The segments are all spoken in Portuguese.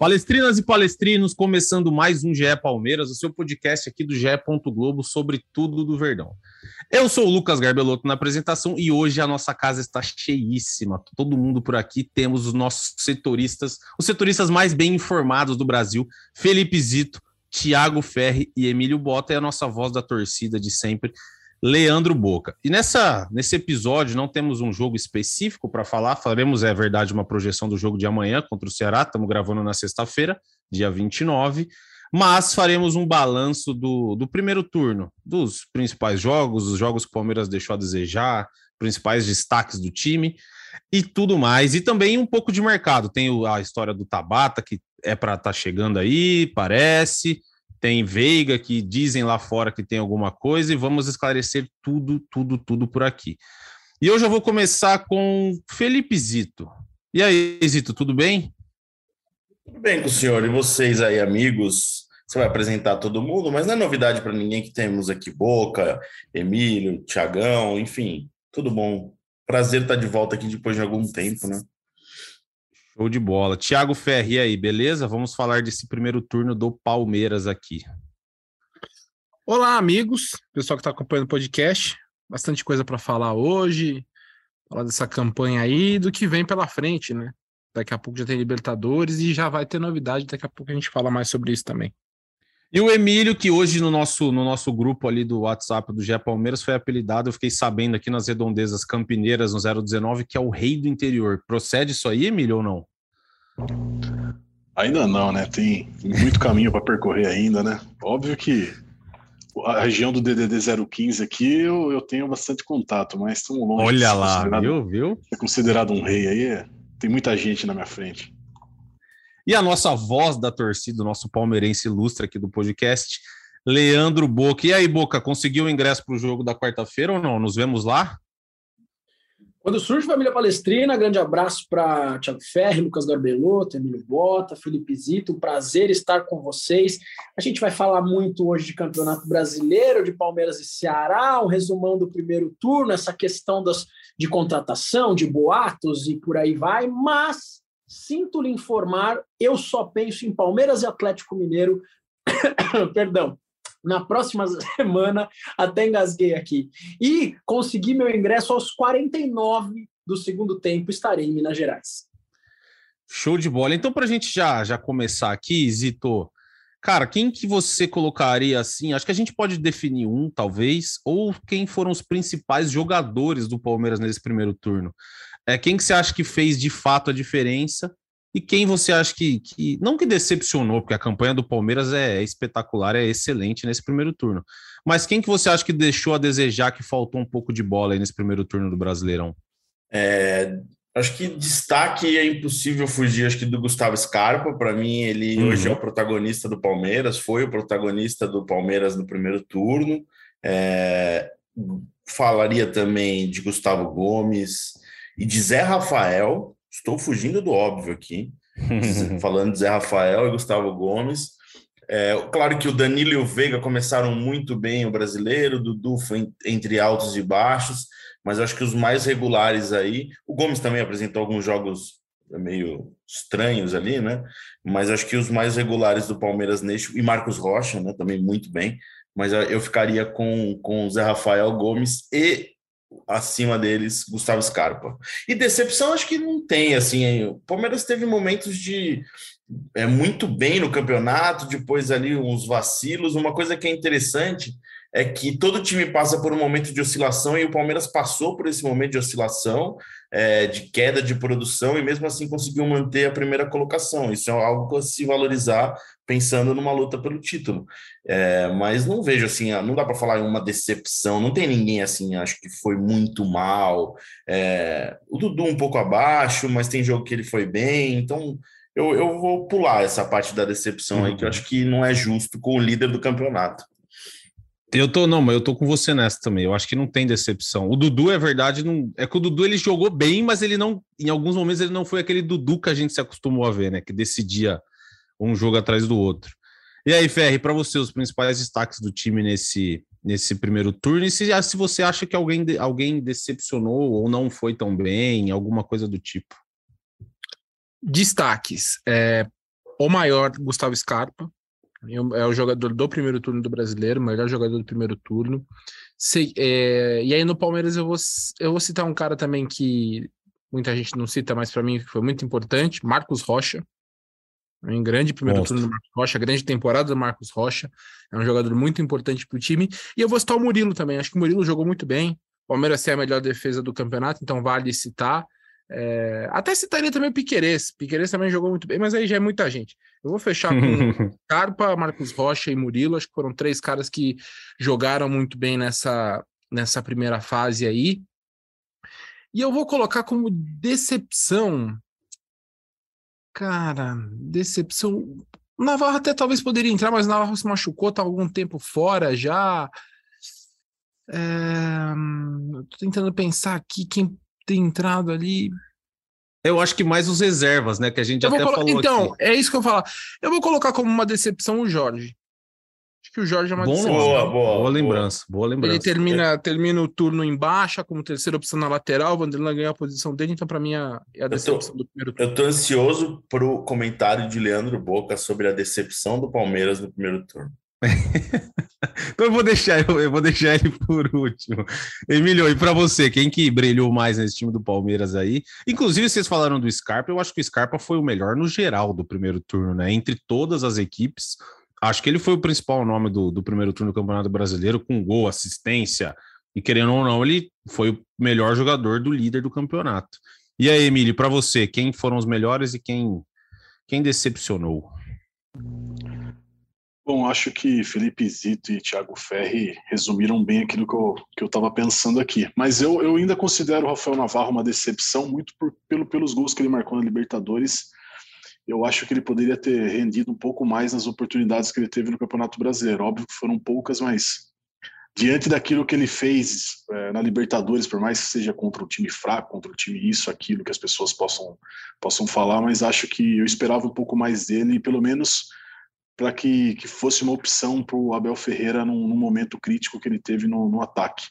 Palestrinas e palestrinos, começando mais um GE Palmeiras, o seu podcast aqui do GE. Globo sobre tudo do Verdão. Eu sou o Lucas Garbelotto na apresentação e hoje a nossa casa está cheíssima. Todo mundo por aqui temos os nossos setoristas, os setoristas mais bem informados do Brasil, Felipe Zito, Thiago Ferri e Emílio Bota, e a nossa voz da torcida de sempre, Leandro Boca. E nessa, nesse episódio não temos um jogo específico para falar, faremos, é verdade, uma projeção do jogo de amanhã contra o Ceará, estamos gravando na sexta-feira, dia 29, mas faremos um balanço do, do primeiro turno, dos principais jogos, os jogos que o Palmeiras deixou a desejar, principais destaques do time e tudo mais. E também um pouco de mercado. Tem a história do Tabata, que é para estar tá chegando aí, parece tem Veiga, que dizem lá fora que tem alguma coisa, e vamos esclarecer tudo, tudo, tudo por aqui. E hoje eu vou começar com Felipe Zito. E aí, Zito, tudo bem? Tudo bem com o senhor. E vocês aí, amigos? Você vai apresentar todo mundo, mas não é novidade para ninguém que temos aqui Boca, Emílio, Tiagão, enfim, tudo bom. Prazer estar de volta aqui depois de algum tempo, né? Show de bola. Tiago Ferri, aí, beleza? Vamos falar desse primeiro turno do Palmeiras aqui. Olá, amigos, pessoal que está acompanhando o podcast. Bastante coisa para falar hoje, falar dessa campanha aí, do que vem pela frente, né? Daqui a pouco já tem Libertadores e já vai ter novidade, daqui a pouco a gente fala mais sobre isso também. E o Emílio, que hoje no nosso, no nosso grupo ali do WhatsApp do Gé Palmeiras foi apelidado, eu fiquei sabendo aqui nas redondezas campineiras no 019, que é o rei do interior. Procede isso aí, Emílio, ou não? Ainda não, né? Tem muito caminho para percorrer ainda, né? Óbvio que a região do DDD 015 aqui eu, eu tenho bastante contato, mas estamos longe. Olha lá, viu, viu? É considerado um rei aí, é, tem muita gente na minha frente. E a nossa voz da torcida, o nosso palmeirense ilustre aqui do podcast, Leandro Boca. E aí, Boca, conseguiu o ingresso para o jogo da quarta-feira ou não? Nos vemos lá? Quando surge Família Palestrina, grande abraço para Tiago Ferri, Lucas Garbelotto, Emílio Bota, Felipe Zito, um prazer estar com vocês. A gente vai falar muito hoje de Campeonato Brasileiro, de Palmeiras e Ceará, um resumão do primeiro turno, essa questão das, de contratação, de boatos e por aí vai, mas Sinto lhe informar, eu só penso em Palmeiras e Atlético Mineiro. Perdão. Na próxima semana, até engasguei aqui. E consegui meu ingresso aos 49 do segundo tempo, estarei em Minas Gerais. Show de bola. Então, para a gente já, já começar aqui, Zito, cara, quem que você colocaria assim? Acho que a gente pode definir um, talvez, ou quem foram os principais jogadores do Palmeiras nesse primeiro turno. É, quem que você acha que fez de fato a diferença e quem você acha que, que não que decepcionou, porque a campanha do Palmeiras é, é espetacular, é excelente nesse primeiro turno, mas quem que você acha que deixou a desejar que faltou um pouco de bola aí nesse primeiro turno do Brasileirão? É, acho que destaque é impossível fugir, acho que do Gustavo Scarpa, para mim ele uhum. hoje é o protagonista do Palmeiras, foi o protagonista do Palmeiras no primeiro turno, é, falaria também de Gustavo Gomes, e de Zé Rafael, estou fugindo do óbvio aqui, falando de Zé Rafael e Gustavo Gomes. É, claro que o Danilo e o Veiga começaram muito bem o brasileiro, o Dudu foi entre altos e baixos, mas acho que os mais regulares aí. O Gomes também apresentou alguns jogos meio estranhos ali, né? Mas acho que os mais regulares do Palmeiras neste, e Marcos Rocha, né? Também muito bem. Mas eu ficaria com, com o Zé Rafael Gomes e acima deles, Gustavo Scarpa. E decepção acho que não tem, assim, o Palmeiras teve momentos de é muito bem no campeonato, depois ali uns vacilos, uma coisa que é interessante é que todo time passa por um momento de oscilação e o Palmeiras passou por esse momento de oscilação, é, de queda de produção e mesmo assim conseguiu manter a primeira colocação. Isso é algo a se valorizar pensando numa luta pelo título. É, mas não vejo assim, não dá para falar em uma decepção, não tem ninguém assim, acho que foi muito mal. É, o Dudu um pouco abaixo, mas tem jogo que ele foi bem, então eu, eu vou pular essa parte da decepção aí, que eu acho que não é justo com o líder do campeonato. Eu tô, não, mas eu tô com você nessa também. Eu acho que não tem decepção. O Dudu, é verdade, não. É que o Dudu ele jogou bem, mas ele não. Em alguns momentos ele não foi aquele Dudu que a gente se acostumou a ver, né? Que decidia um jogo atrás do outro. E aí, Ferri, para você, os principais destaques do time nesse, nesse primeiro turno, e se, se você acha que alguém, alguém decepcionou ou não foi tão bem, alguma coisa do tipo. Destaques. É, o maior, Gustavo Scarpa, é o jogador do primeiro turno do brasileiro, melhor jogador do primeiro turno. É, e aí no Palmeiras eu vou, eu vou citar um cara também que muita gente não cita, mas para mim foi muito importante, Marcos Rocha. Um grande primeiro turno do Marcos Rocha, grande temporada do Marcos Rocha. É um jogador muito importante para o time. E eu vou citar o Murilo também. Acho que o Murilo jogou muito bem. O Palmeiras é a melhor defesa do campeonato, então vale citar. É, até citaria também o Piquerez. Piquerez também jogou muito bem, mas aí já é muita gente. Eu vou fechar com Carpa, Marcos Rocha e Murilo. Acho que foram três caras que jogaram muito bem nessa, nessa primeira fase aí. E eu vou colocar como decepção. Cara, decepção. Navarro até talvez poderia entrar, mas o Navarro se machucou, tá algum tempo fora já. É... Tô tentando pensar aqui quem ter entrado ali. Eu acho que mais os reservas, né? Que a gente até colo... falou. Então, aqui. é isso que eu falo. Eu vou colocar como uma decepção o Jorge. Acho que o Jorge é uma Bom, decepção. Boa, boa, boa lembrança, boa lembrança. Ele termina, é. termina o turno em baixa, como terceira opção na lateral, o Vanderlan ganhou a posição dele, então para mim é a decepção tô, do primeiro turno. Eu tô ansioso pro comentário de Leandro Boca sobre a decepção do Palmeiras no primeiro turno. então eu vou deixar, eu vou deixar ele por último. Emílio, e para você, quem que brilhou mais nesse time do Palmeiras aí? Inclusive, vocês falaram do Scarpa, eu acho que o Scarpa foi o melhor no geral do primeiro turno, né? Entre todas as equipes, acho que ele foi o principal nome do, do primeiro turno do Campeonato Brasileiro, com gol, assistência, e querendo ou não, ele foi o melhor jogador do líder do campeonato. E aí, Emílio, para você, quem foram os melhores e quem, quem decepcionou? Bom, acho que Felipe Zito e Thiago Ferri resumiram bem aquilo que eu que estava pensando aqui. Mas eu, eu ainda considero o Rafael Navarro uma decepção, muito por, pelo, pelos gols que ele marcou na Libertadores. Eu acho que ele poderia ter rendido um pouco mais nas oportunidades que ele teve no Campeonato Brasileiro. Óbvio que foram poucas, mas diante daquilo que ele fez é, na Libertadores, por mais que seja contra um time fraco, contra um time isso, aquilo que as pessoas possam, possam falar, mas acho que eu esperava um pouco mais dele e pelo menos para que, que fosse uma opção para o Abel Ferreira num, num, momento crítico que ele teve no, no ataque.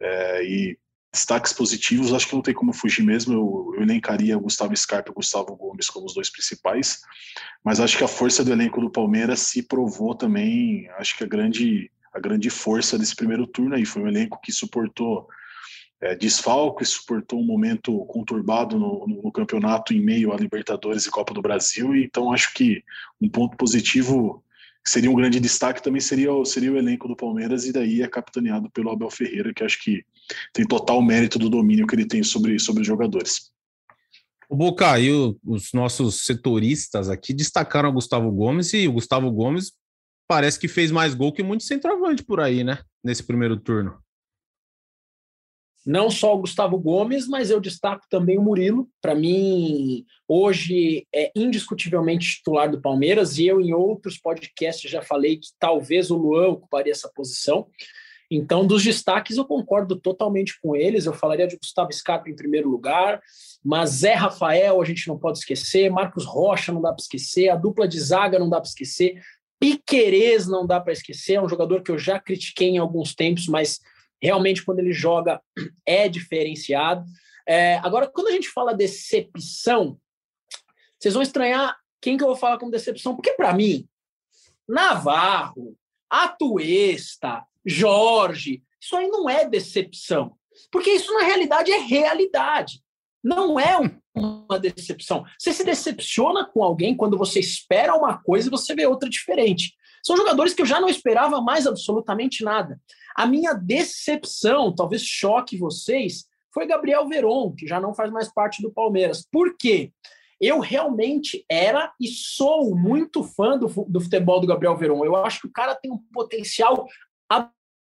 É, e destaques positivos, acho que não tem como fugir mesmo. Eu, eu elencaria Gustavo Scarpa e Gustavo Gomes como os dois principais, mas acho que a força do elenco do Palmeiras se provou também. Acho que a grande, a grande força desse primeiro turno aí foi um elenco que suportou é, desfalques, suportou um momento conturbado no, no, no, campeonato em meio a Libertadores e Copa do Brasil, e então acho que um ponto positivo seria um grande destaque também seria, seria o elenco do Palmeiras, e daí é capitaneado pelo Abel Ferreira, que acho que tem total mérito do domínio que ele tem sobre, sobre os jogadores. O Boca e o, os nossos setoristas aqui destacaram o Gustavo Gomes, e o Gustavo Gomes parece que fez mais gol que muito centroavante por aí, né? Nesse primeiro turno não só o Gustavo Gomes, mas eu destaco também o Murilo. Para mim, hoje é indiscutivelmente titular do Palmeiras, e eu em outros podcasts já falei que talvez o Luan ocuparia essa posição. Então, dos destaques, eu concordo totalmente com eles. Eu falaria de Gustavo Scarpa em primeiro lugar, mas Zé Rafael a gente não pode esquecer, Marcos Rocha não dá para esquecer, a dupla de zaga não dá para esquecer, Piquerez não dá para esquecer, é um jogador que eu já critiquei em alguns tempos, mas realmente quando ele joga é diferenciado. É, agora, quando a gente fala decepção, vocês vão estranhar quem que eu vou falar como decepção, porque para mim, Navarro, Atuesta, Jorge, isso aí não é decepção, porque isso na realidade é realidade. Não é uma decepção. Você se decepciona com alguém quando você espera uma coisa e você vê outra diferente. São jogadores que eu já não esperava mais absolutamente nada. A minha decepção, talvez choque vocês, foi Gabriel Veron, que já não faz mais parte do Palmeiras. Por quê? Eu realmente era e sou muito fã do, do futebol do Gabriel Veron. Eu acho que o cara tem um potencial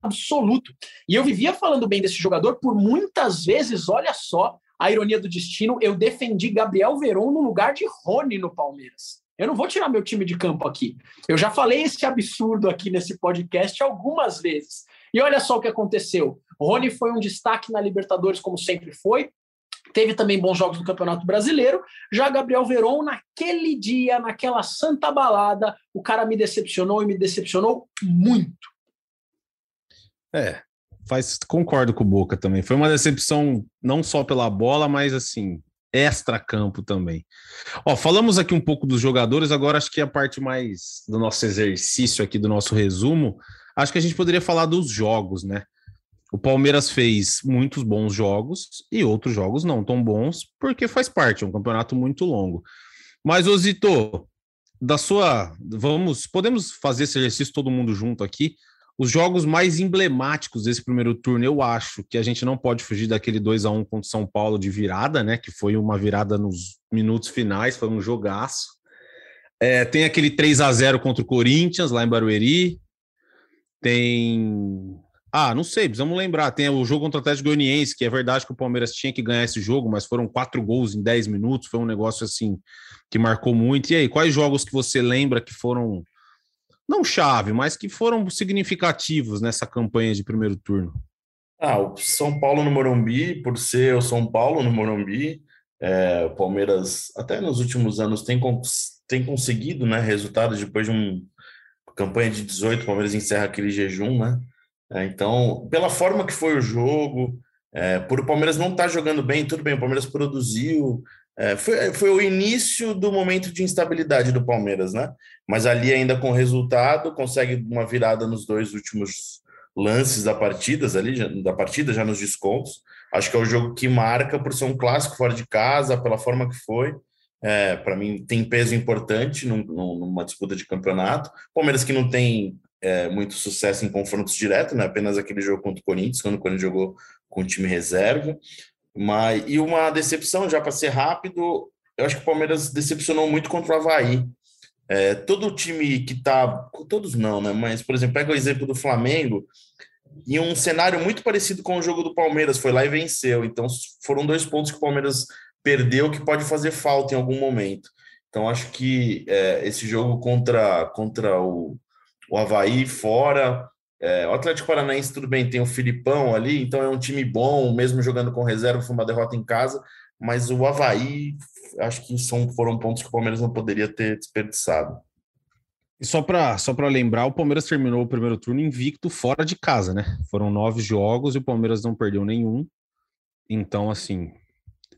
absoluto. E eu vivia falando bem desse jogador por muitas vezes, olha só, a ironia do destino, eu defendi Gabriel Veron no lugar de Rony no Palmeiras. Eu não vou tirar meu time de campo aqui. Eu já falei esse absurdo aqui nesse podcast algumas vezes. E olha só o que aconteceu. Rony foi um destaque na Libertadores, como sempre foi. Teve também bons jogos no Campeonato Brasileiro. Já Gabriel Veron, naquele dia, naquela santa balada, o cara me decepcionou e me decepcionou muito. É, faz, concordo com o Boca também. Foi uma decepção não só pela bola, mas assim, extra-campo também. Ó, falamos aqui um pouco dos jogadores, agora acho que a parte mais do nosso exercício aqui, do nosso resumo, acho que a gente poderia falar dos jogos, né? O Palmeiras fez muitos bons jogos e outros jogos não tão bons, porque faz parte, é um campeonato muito longo. Mas, Osito, da sua. Vamos. Podemos fazer esse exercício todo mundo junto aqui. Os jogos mais emblemáticos desse primeiro turno, eu acho que a gente não pode fugir daquele 2 a 1 contra São Paulo de virada, né? Que foi uma virada nos minutos finais, foi um jogaço. É, tem aquele 3 a 0 contra o Corinthians, lá em Barueri. Tem ah, não sei, precisamos lembrar. Tem o jogo contra o Atlético Goianiense, que é verdade que o Palmeiras tinha que ganhar esse jogo, mas foram quatro gols em dez minutos, foi um negócio assim que marcou muito. E aí, quais jogos que você lembra que foram, não chave, mas que foram significativos nessa campanha de primeiro turno? Ah, o São Paulo no Morumbi, por ser o São Paulo no Morumbi, é, o Palmeiras, até nos últimos anos, tem, tem conseguido né, resultados depois de uma campanha de 18, o Palmeiras encerra aquele jejum, né? É, então, pela forma que foi o jogo, é, por o Palmeiras não estar tá jogando bem, tudo bem, o Palmeiras produziu. É, foi, foi o início do momento de instabilidade do Palmeiras, né? Mas ali, ainda com resultado, consegue uma virada nos dois últimos lances da partida, ali, da partida, já nos descontos. Acho que é o jogo que marca por ser um clássico fora de casa, pela forma que foi. É, para mim, tem peso importante num, numa disputa de campeonato. Palmeiras que não tem é, muito sucesso em confrontos diretos, né? apenas aquele jogo contra o Corinthians, quando o Corinthians jogou com o time reserva. Mas, e uma decepção, já para ser rápido, eu acho que o Palmeiras decepcionou muito contra o Havaí. É, todo time que está. Todos não, né? Mas, por exemplo, pega o exemplo do Flamengo, em um cenário muito parecido com o jogo do Palmeiras, foi lá e venceu. Então, foram dois pontos que o Palmeiras perdeu que pode fazer falta em algum momento. Então, acho que é, esse jogo contra, contra o, o Havaí fora. É, o Atlético Paranaense, tudo bem, tem o Filipão ali, então é um time bom, mesmo jogando com reserva, foi uma derrota em casa, mas o Havaí, acho que são, foram pontos que o Palmeiras não poderia ter desperdiçado. E só para só lembrar, o Palmeiras terminou o primeiro turno invicto fora de casa, né? Foram nove jogos e o Palmeiras não perdeu nenhum. Então, assim,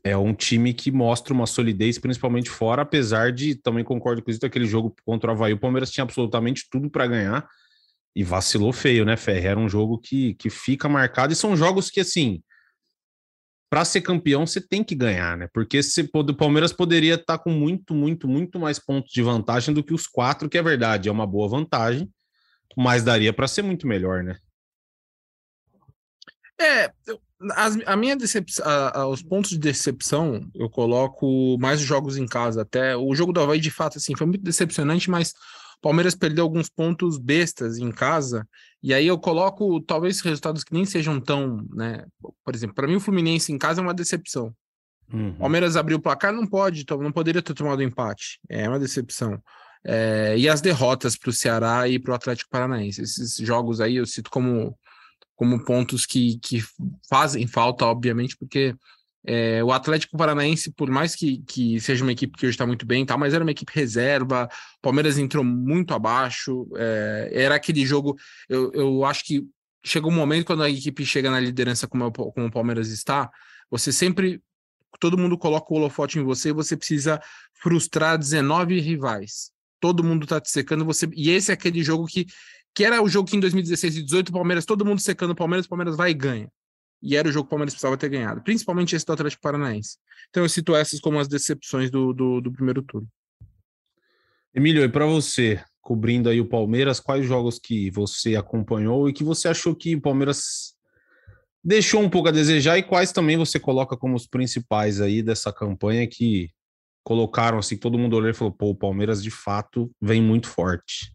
é um time que mostra uma solidez, principalmente fora, apesar de também concordo com isso aquele jogo contra o Havaí. O Palmeiras tinha absolutamente tudo para ganhar e vacilou feio, né, Ferre? Era um jogo que, que fica marcado e são jogos que, assim, para ser campeão você tem que ganhar, né? Porque se, o Palmeiras poderia estar tá com muito, muito, muito mais pontos de vantagem do que os quatro, que é verdade, é uma boa vantagem, mas daria para ser muito melhor, né? É, eu, as, a minha decepção, os pontos de decepção, eu coloco mais os jogos em casa. Até o jogo do Havaí, de fato, assim, foi muito decepcionante, mas Palmeiras perdeu alguns pontos bestas em casa. E aí eu coloco talvez resultados que nem sejam tão, né? Por exemplo, para mim o Fluminense em casa é uma decepção. Uhum. Palmeiras abriu o placar, não pode, não poderia ter tomado empate. É uma decepção. É, e as derrotas para o Ceará e para o Atlético Paranaense. Esses jogos aí eu cito como como pontos que, que fazem falta, obviamente, porque é, o Atlético Paranaense, por mais que, que seja uma equipe que hoje está muito bem, tá, mas era uma equipe reserva, Palmeiras entrou muito abaixo, é, era aquele jogo, eu, eu acho que chega um momento quando a equipe chega na liderança como, como o Palmeiras está, você sempre, todo mundo coloca o holofote em você, você precisa frustrar 19 rivais, todo mundo tá te secando, você, e esse é aquele jogo que que era o jogo que em 2016 e 2018 o Palmeiras, todo mundo secando o Palmeiras, o Palmeiras vai e ganha. E era o jogo que o Palmeiras precisava ter ganhado, principalmente esse do Atlético Paranaense. Então eu cito essas como as decepções do, do, do primeiro turno. Emílio, e para você, cobrindo aí o Palmeiras, quais jogos que você acompanhou e que você achou que o Palmeiras deixou um pouco a desejar e quais também você coloca como os principais aí dessa campanha que colocaram assim, todo mundo olhou e falou, pô, o Palmeiras de fato vem muito forte.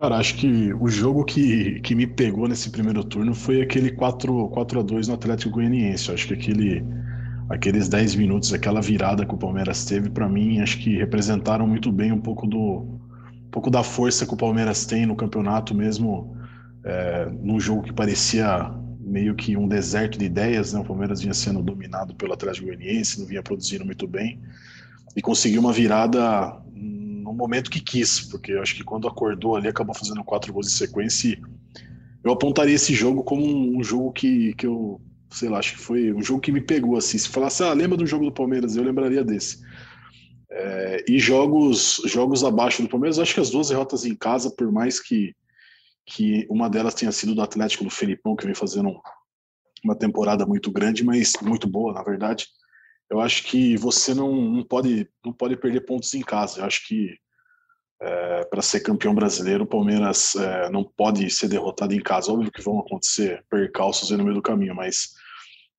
Cara, acho que o jogo que, que me pegou nesse primeiro turno foi aquele 4, 4 a 2 no Atlético Goianiense. Acho que aquele, aqueles 10 minutos, aquela virada que o Palmeiras teve, para mim, acho que representaram muito bem um pouco do um pouco da força que o Palmeiras tem no campeonato mesmo, é, num jogo que parecia meio que um deserto de ideias, né? O Palmeiras vinha sendo dominado pelo Atlético Goianiense, não vinha produzindo muito bem e conseguiu uma virada momento que quis, porque eu acho que quando acordou ali acabou fazendo quatro gols em sequência. Eu apontaria esse jogo como um jogo que, que eu, sei lá, acho que foi um jogo que me pegou assim. Se falasse, ah, lembra do jogo do Palmeiras, eu lembraria desse. É, e jogos jogos abaixo do Palmeiras, acho que as duas derrotas em casa, por mais que, que uma delas tenha sido do Atlético do Felipão, que vem fazendo uma temporada muito grande, mas muito boa, na verdade eu acho que você não, não, pode, não pode perder pontos em casa. Eu acho que é, para ser campeão brasileiro, o Palmeiras é, não pode ser derrotado em casa. Óbvio que vão acontecer percalços no meio do caminho, mas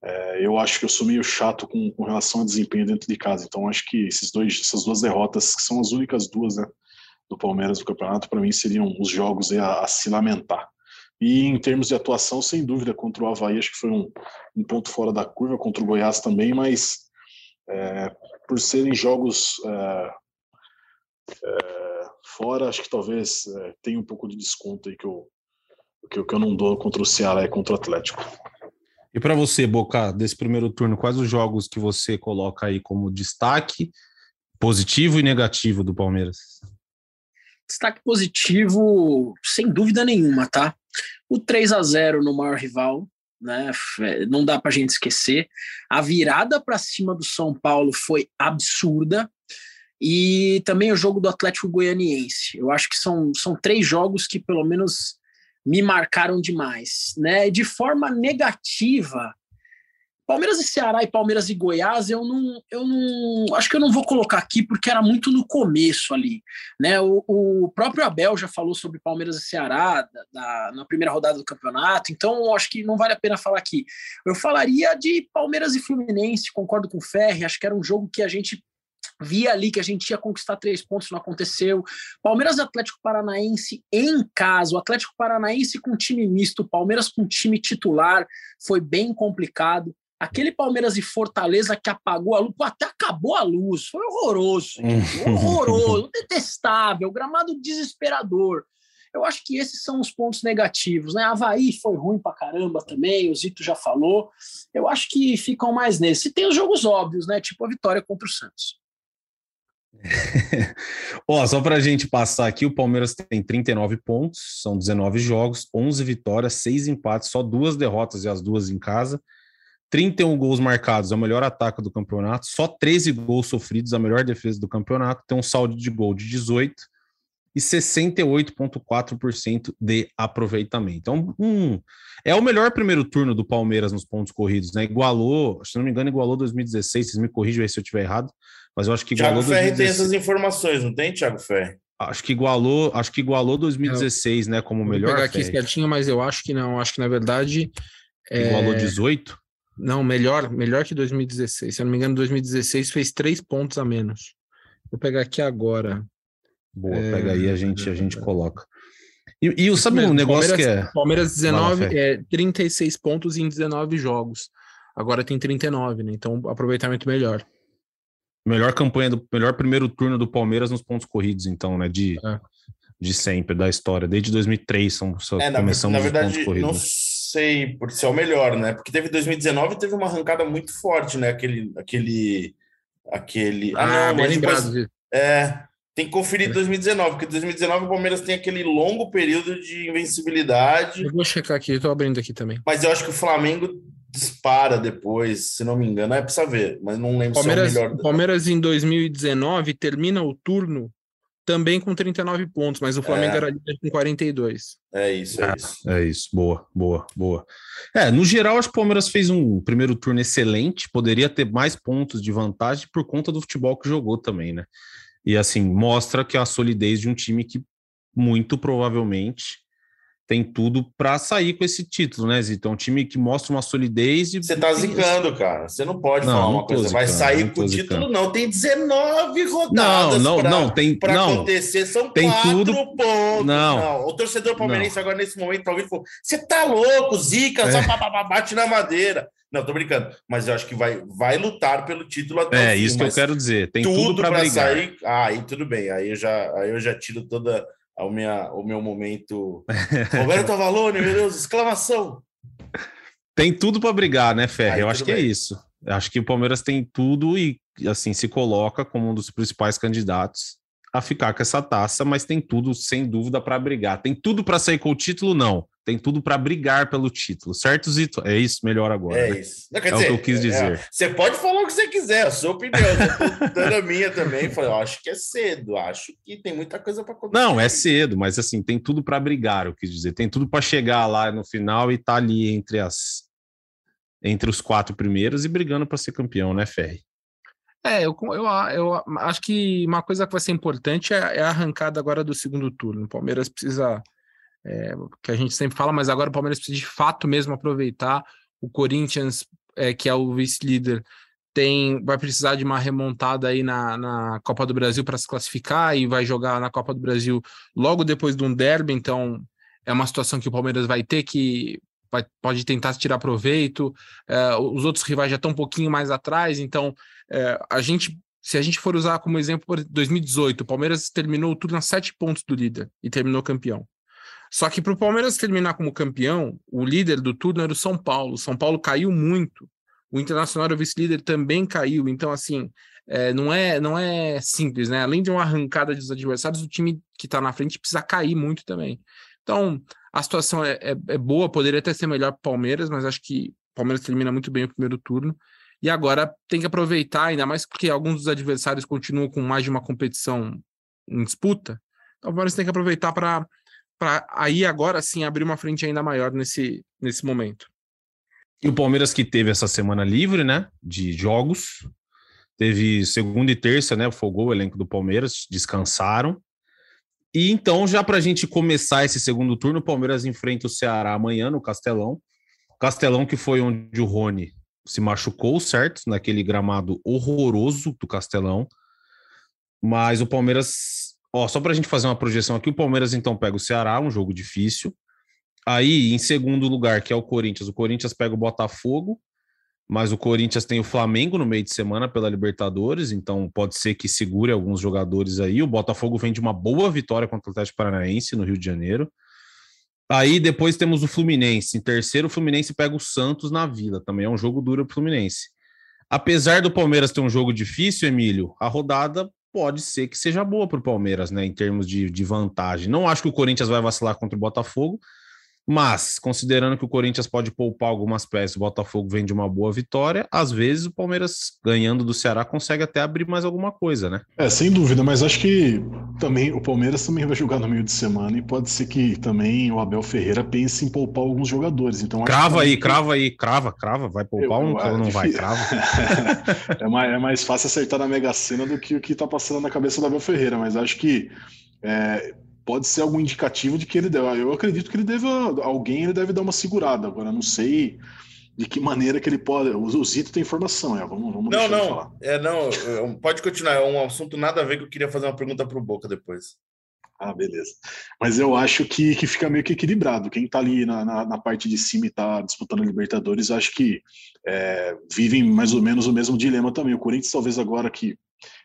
é, eu acho que eu sou meio chato com, com relação ao desempenho dentro de casa. Então, acho que esses dois, essas duas derrotas, que são as únicas duas né, do Palmeiras no campeonato, para mim seriam os jogos a, a, se lamentar. E em termos de atuação, sem dúvida, contra o Havaí, acho que foi um, um ponto fora da curva, contra o Goiás também, mas é, por serem jogos é, é, fora, acho que talvez é, tenha um pouco de desconto aí que eu, que, que eu não dou contra o Ceará e contra o Atlético. E para você, Boca, desse primeiro turno, quais os jogos que você coloca aí como destaque positivo e negativo do Palmeiras? Destaque positivo, sem dúvida nenhuma, tá? O 3 a 0 no maior rival, né? Não dá para a gente esquecer. A virada para cima do São Paulo foi absurda. E também o jogo do Atlético Goianiense. Eu acho que são, são três jogos que, pelo menos, me marcaram demais. Né? De forma negativa, Palmeiras e Ceará e Palmeiras e Goiás, eu não, eu não, acho que eu não vou colocar aqui porque era muito no começo ali, né? O, o próprio Abel já falou sobre Palmeiras e Ceará da, da, na primeira rodada do campeonato, então acho que não vale a pena falar aqui. Eu falaria de Palmeiras e Fluminense, concordo com o Ferri, acho que era um jogo que a gente via ali que a gente ia conquistar três pontos, não aconteceu. Palmeiras e Atlético Paranaense em casa, o Atlético Paranaense com time misto, Palmeiras com time titular, foi bem complicado. Aquele Palmeiras e Fortaleza que apagou a luz, pô, até acabou a luz, foi horroroso, horroroso, detestável, gramado desesperador. Eu acho que esses são os pontos negativos, né? Havaí foi ruim pra caramba também, o Zito já falou. Eu acho que ficam mais nesse. E tem os jogos óbvios, né? Tipo a vitória contra o Santos. Ó, só para a gente passar aqui, o Palmeiras tem 39 pontos, são 19 jogos, 11 vitórias, 6 empates, só duas derrotas e as duas em casa. 31 gols marcados, é o melhor ataque do campeonato, só 13 gols sofridos, a melhor defesa do campeonato, tem um saldo de gol de 18 e 68,4% de aproveitamento. Então, um, é o melhor primeiro turno do Palmeiras nos pontos corridos, né? Igualou, se não me engano, igualou 2016, vocês me corrijam aí se eu estiver errado, mas eu acho que igualou. Thiago Ferri tem essas informações, não tem, Thiago Ferri? Acho que igualou, acho que igualou 2016, né, como o melhor. Vou pegar aqui certinho, mas eu acho que não, acho que na verdade igualou é... 18. Não, melhor, melhor que 2016. Se eu não me engano, 2016 fez três pontos a menos. Vou pegar aqui agora. Boa, é... pega aí, a gente, a gente coloca. E, e sabe mesmo, um negócio Palmeiras, que é. Palmeiras 19, é 36 pontos em 19 jogos. Agora tem 39, né? Então, aproveitamento melhor. Melhor campanha do melhor primeiro turno do Palmeiras nos pontos corridos, então, né? De, é. de sempre, da história. Desde 2003 são, só é, começamos na, na verdade, os pontos corridos. Não sei por ser o melhor, né? Porque teve 2019 teve uma arrancada muito forte, né? Aquele. aquele, aquele... Ah, ah não, mas depois, É. Tem que conferir 2019, porque 2019 o Palmeiras tem aquele longo período de invencibilidade. Eu vou checar aqui, estou abrindo aqui também. Mas eu acho que o Flamengo dispara depois, se não me engano. É precisa ver, mas não lembro Palmeiras, se é o melhor. Palmeiras em 2019 termina o turno também com 39 pontos, mas o Flamengo é. era líder com 42. É isso, é, isso. É isso, boa, boa, boa. É, no geral, acho que o Palmeiras fez um primeiro turno excelente, poderia ter mais pontos de vantagem por conta do futebol que jogou também, né? E assim, mostra que a solidez de um time que muito provavelmente tem tudo para sair com esse título, né, Zito? É um time que mostra uma solidez. Você tá zicando, cara. Você não pode não, falar uma coisa. Zicando, Vai sair com o título, não. Tem 19 rodadas. Não, não, pra, não. Tem para não, acontecer. São tem quatro tudo, pontos. Não, não. O torcedor palmeirense agora, nesse momento, talvez falou: você tá louco, zica, é. só bate na madeira. Não, tô brincando. Mas eu acho que vai, vai lutar pelo título até É, isso que eu quero dizer. Tem tudo, tudo para sair. Ah, aí tudo bem. Aí eu já, aí eu já tiro toda ao minha, o meu momento. Roberto Avalone, meu Deus, exclamação! Tem tudo para brigar, né, Ferre? Eu acho que é bem. é isso. Eu acho que o Palmeiras tem tudo e, assim, se coloca como um dos principais candidatos a ficar com essa taça, mas tem tudo, sem dúvida, para brigar. Tem tudo para sair com o título? Não. Tem tudo para brigar pelo título, certo, Zito? É isso, melhor agora. É né? isso. Não, é dizer, o que eu quis é, dizer. É, você pode falar o que você quiser, a sua opinião. Eu tô dando a minha também. Falei, eu acho que é cedo, acho que tem muita coisa para acontecer. Não, é cedo, mas assim, tem tudo para brigar, eu quis dizer. Tem tudo para chegar lá no final e estar tá ali entre as entre os quatro primeiros e brigando para ser campeão, né, Ferri? É, eu, eu, eu acho que uma coisa que vai ser importante é, é a arrancada agora do segundo turno. O Palmeiras precisa, é, que a gente sempre fala, mas agora o Palmeiras precisa de fato mesmo aproveitar. O Corinthians, é, que é o vice-líder, tem vai precisar de uma remontada aí na, na Copa do Brasil para se classificar e vai jogar na Copa do Brasil logo depois de um derby, então é uma situação que o Palmeiras vai ter que vai, pode tentar tirar proveito. É, os outros rivais já estão um pouquinho mais atrás, então é, a gente, se a gente for usar como exemplo por 2018, o Palmeiras terminou o turno a sete pontos do líder e terminou campeão. Só que para o Palmeiras terminar como campeão, o líder do turno era o São Paulo. O São Paulo caiu muito. O Internacional, o vice-líder, também caiu. Então, assim, é, não, é, não é simples, né? Além de uma arrancada dos adversários, o time que está na frente precisa cair muito também. Então, a situação é, é, é boa, poderia até ser melhor para o Palmeiras, mas acho que o Palmeiras termina muito bem o primeiro turno. E agora tem que aproveitar, ainda mais porque alguns dos adversários continuam com mais de uma competição em disputa. Então o Palmeiras tem que aproveitar para aí agora sim abrir uma frente ainda maior nesse, nesse momento. E o Palmeiras que teve essa semana livre, né? De jogos. Teve segunda e terça, né? Folgou o elenco do Palmeiras, descansaram. E então, já para a gente começar esse segundo turno, o Palmeiras enfrenta o Ceará amanhã no Castelão. Castelão que foi onde o Rony se machucou, certo? Naquele gramado horroroso do Castelão. Mas o Palmeiras, ó, só para a gente fazer uma projeção aqui, o Palmeiras então pega o Ceará, um jogo difícil. Aí, em segundo lugar, que é o Corinthians, o Corinthians pega o Botafogo, mas o Corinthians tem o Flamengo no meio de semana pela Libertadores, então pode ser que segure alguns jogadores aí. O Botafogo vem de uma boa vitória contra o Atlético Paranaense no Rio de Janeiro. Aí depois temos o Fluminense. Em terceiro, o Fluminense pega o Santos na Vila. Também é um jogo duro para o Fluminense. Apesar do Palmeiras ter um jogo difícil, Emílio, a rodada pode ser que seja boa para o Palmeiras, né? Em termos de, de vantagem. Não acho que o Corinthians vai vacilar contra o Botafogo, mas, considerando que o Corinthians pode poupar algumas peças, o Botafogo vem de uma boa vitória, às vezes o Palmeiras, ganhando do Ceará, consegue até abrir mais alguma coisa, né? É, sem dúvida, mas acho que também o Palmeiras também vai jogar no meio de semana e pode ser que também o Abel Ferreira pense em poupar alguns jogadores. Então, crava aí, que... crava aí, crava, crava, vai poupar eu, ou não, não vai, crava. é, mais, é mais fácil acertar na Mega Sena do que o que tá passando na cabeça do Abel Ferreira, mas acho que. É, pode ser algum indicativo de que ele deve. Eu acredito que ele deve. Alguém ele deve dar uma segurada. Agora, não sei de que maneira que ele pode. O Zito tem informação, é. Vamos, vamos não, não. Falar. É, não, pode continuar. É um assunto nada a ver que eu queria fazer uma pergunta para o Boca depois. Ah, beleza. Mas eu acho que, que fica meio que equilibrado. Quem está ali na, na, na, parte de cima e está disputando a Libertadores, acho que é, vivem mais ou menos o mesmo dilema também. O Corinthians, talvez agora que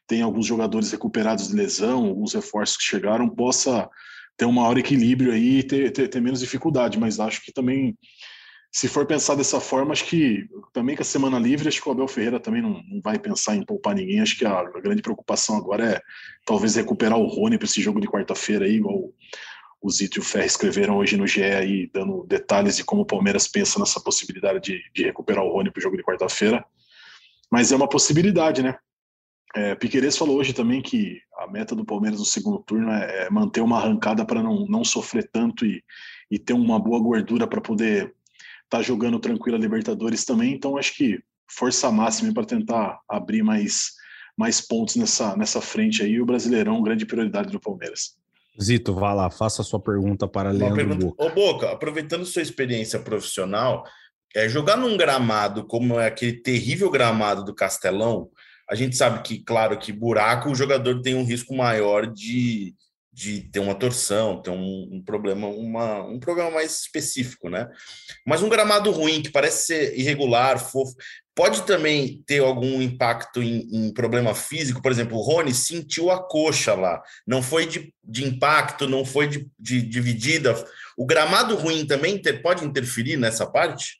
tem alguns jogadores recuperados de lesão, alguns reforços que chegaram, possa ter um maior equilíbrio aí e ter, ter, ter, menos dificuldade. Mas acho que também, se for pensar dessa forma, acho que também com a semana livre, acho que o Abel Ferreira também não, não vai pensar em poupar ninguém. Acho que a, a grande preocupação agora é talvez recuperar o Rony para esse jogo de quarta-feira aí, igual o Zito e o Ferre escreveram hoje no GE aí, dando detalhes de como o Palmeiras pensa nessa possibilidade de, de recuperar o Rony para o jogo de quarta-feira. Mas é uma possibilidade, né? É, Piqueires falou hoje também que a meta do Palmeiras no segundo turno é, é manter uma arrancada para não, não sofrer tanto e, e ter uma boa gordura para poder estar tá jogando tranquilo a Libertadores também. Então, acho que força máxima para tentar abrir mais, mais pontos nessa, nessa frente aí. O Brasileirão, grande prioridade do Palmeiras. Zito, vá lá, faça a sua pergunta para Uma Leandro pergunta. Boca. Ô, Boca, aproveitando sua experiência profissional, é, jogar num gramado como é aquele terrível gramado do Castelão, a gente sabe que, claro, que buraco o jogador tem um risco maior de, de ter uma torção, ter um, um problema, uma, um problema mais específico, né? Mas um gramado ruim, que parece ser irregular, fofo, pode também ter algum impacto em, em problema físico. Por exemplo, o Rony sentiu a coxa lá, não foi de, de impacto, não foi de, de dividida. O gramado ruim também ter, pode interferir nessa parte?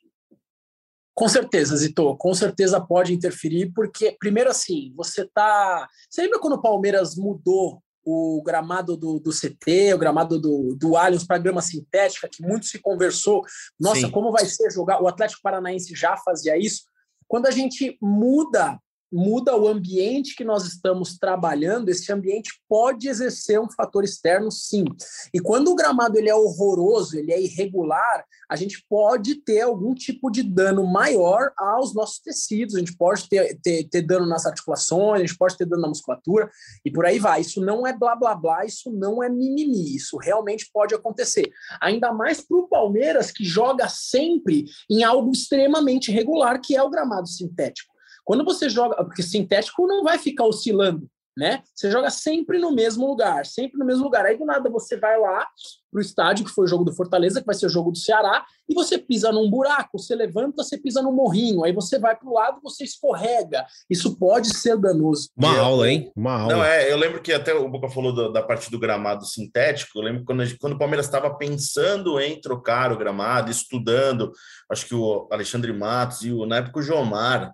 Com certeza, Zito, com certeza pode interferir, porque, primeiro assim, você tá. Você lembra quando o Palmeiras mudou o gramado do, do CT, o gramado do, do Allianz para grama sintética, que muito se conversou. Nossa, Sim. como vai ser jogar? O Atlético Paranaense já fazia isso. Quando a gente muda muda o ambiente que nós estamos trabalhando, esse ambiente pode exercer um fator externo, sim. E quando o gramado ele é horroroso, ele é irregular, a gente pode ter algum tipo de dano maior aos nossos tecidos, a gente pode ter, ter, ter dano nas articulações, a gente pode ter dano na musculatura, e por aí vai. Isso não é blá blá blá, isso não é mimimi, isso realmente pode acontecer. Ainda mais para o Palmeiras, que joga sempre em algo extremamente regular, que é o gramado sintético. Quando você joga, porque sintético não vai ficar oscilando, né? Você joga sempre no mesmo lugar, sempre no mesmo lugar. Aí do nada você vai lá pro estádio, que foi o jogo do Fortaleza, que vai ser o jogo do Ceará, e você pisa num buraco, você levanta, você pisa no morrinho, aí você vai pro lado, você escorrega. Isso pode ser danoso. Uma Eu- aula, hein? Uma aula. Não, é, eu lembro que até o Boca falou do- da parte do gramado sintético. Eu lembro quando, gente- quando o Palmeiras estava pensando em trocar o gramado, estudando, acho que o Alexandre Matos e o, na época o Jomar,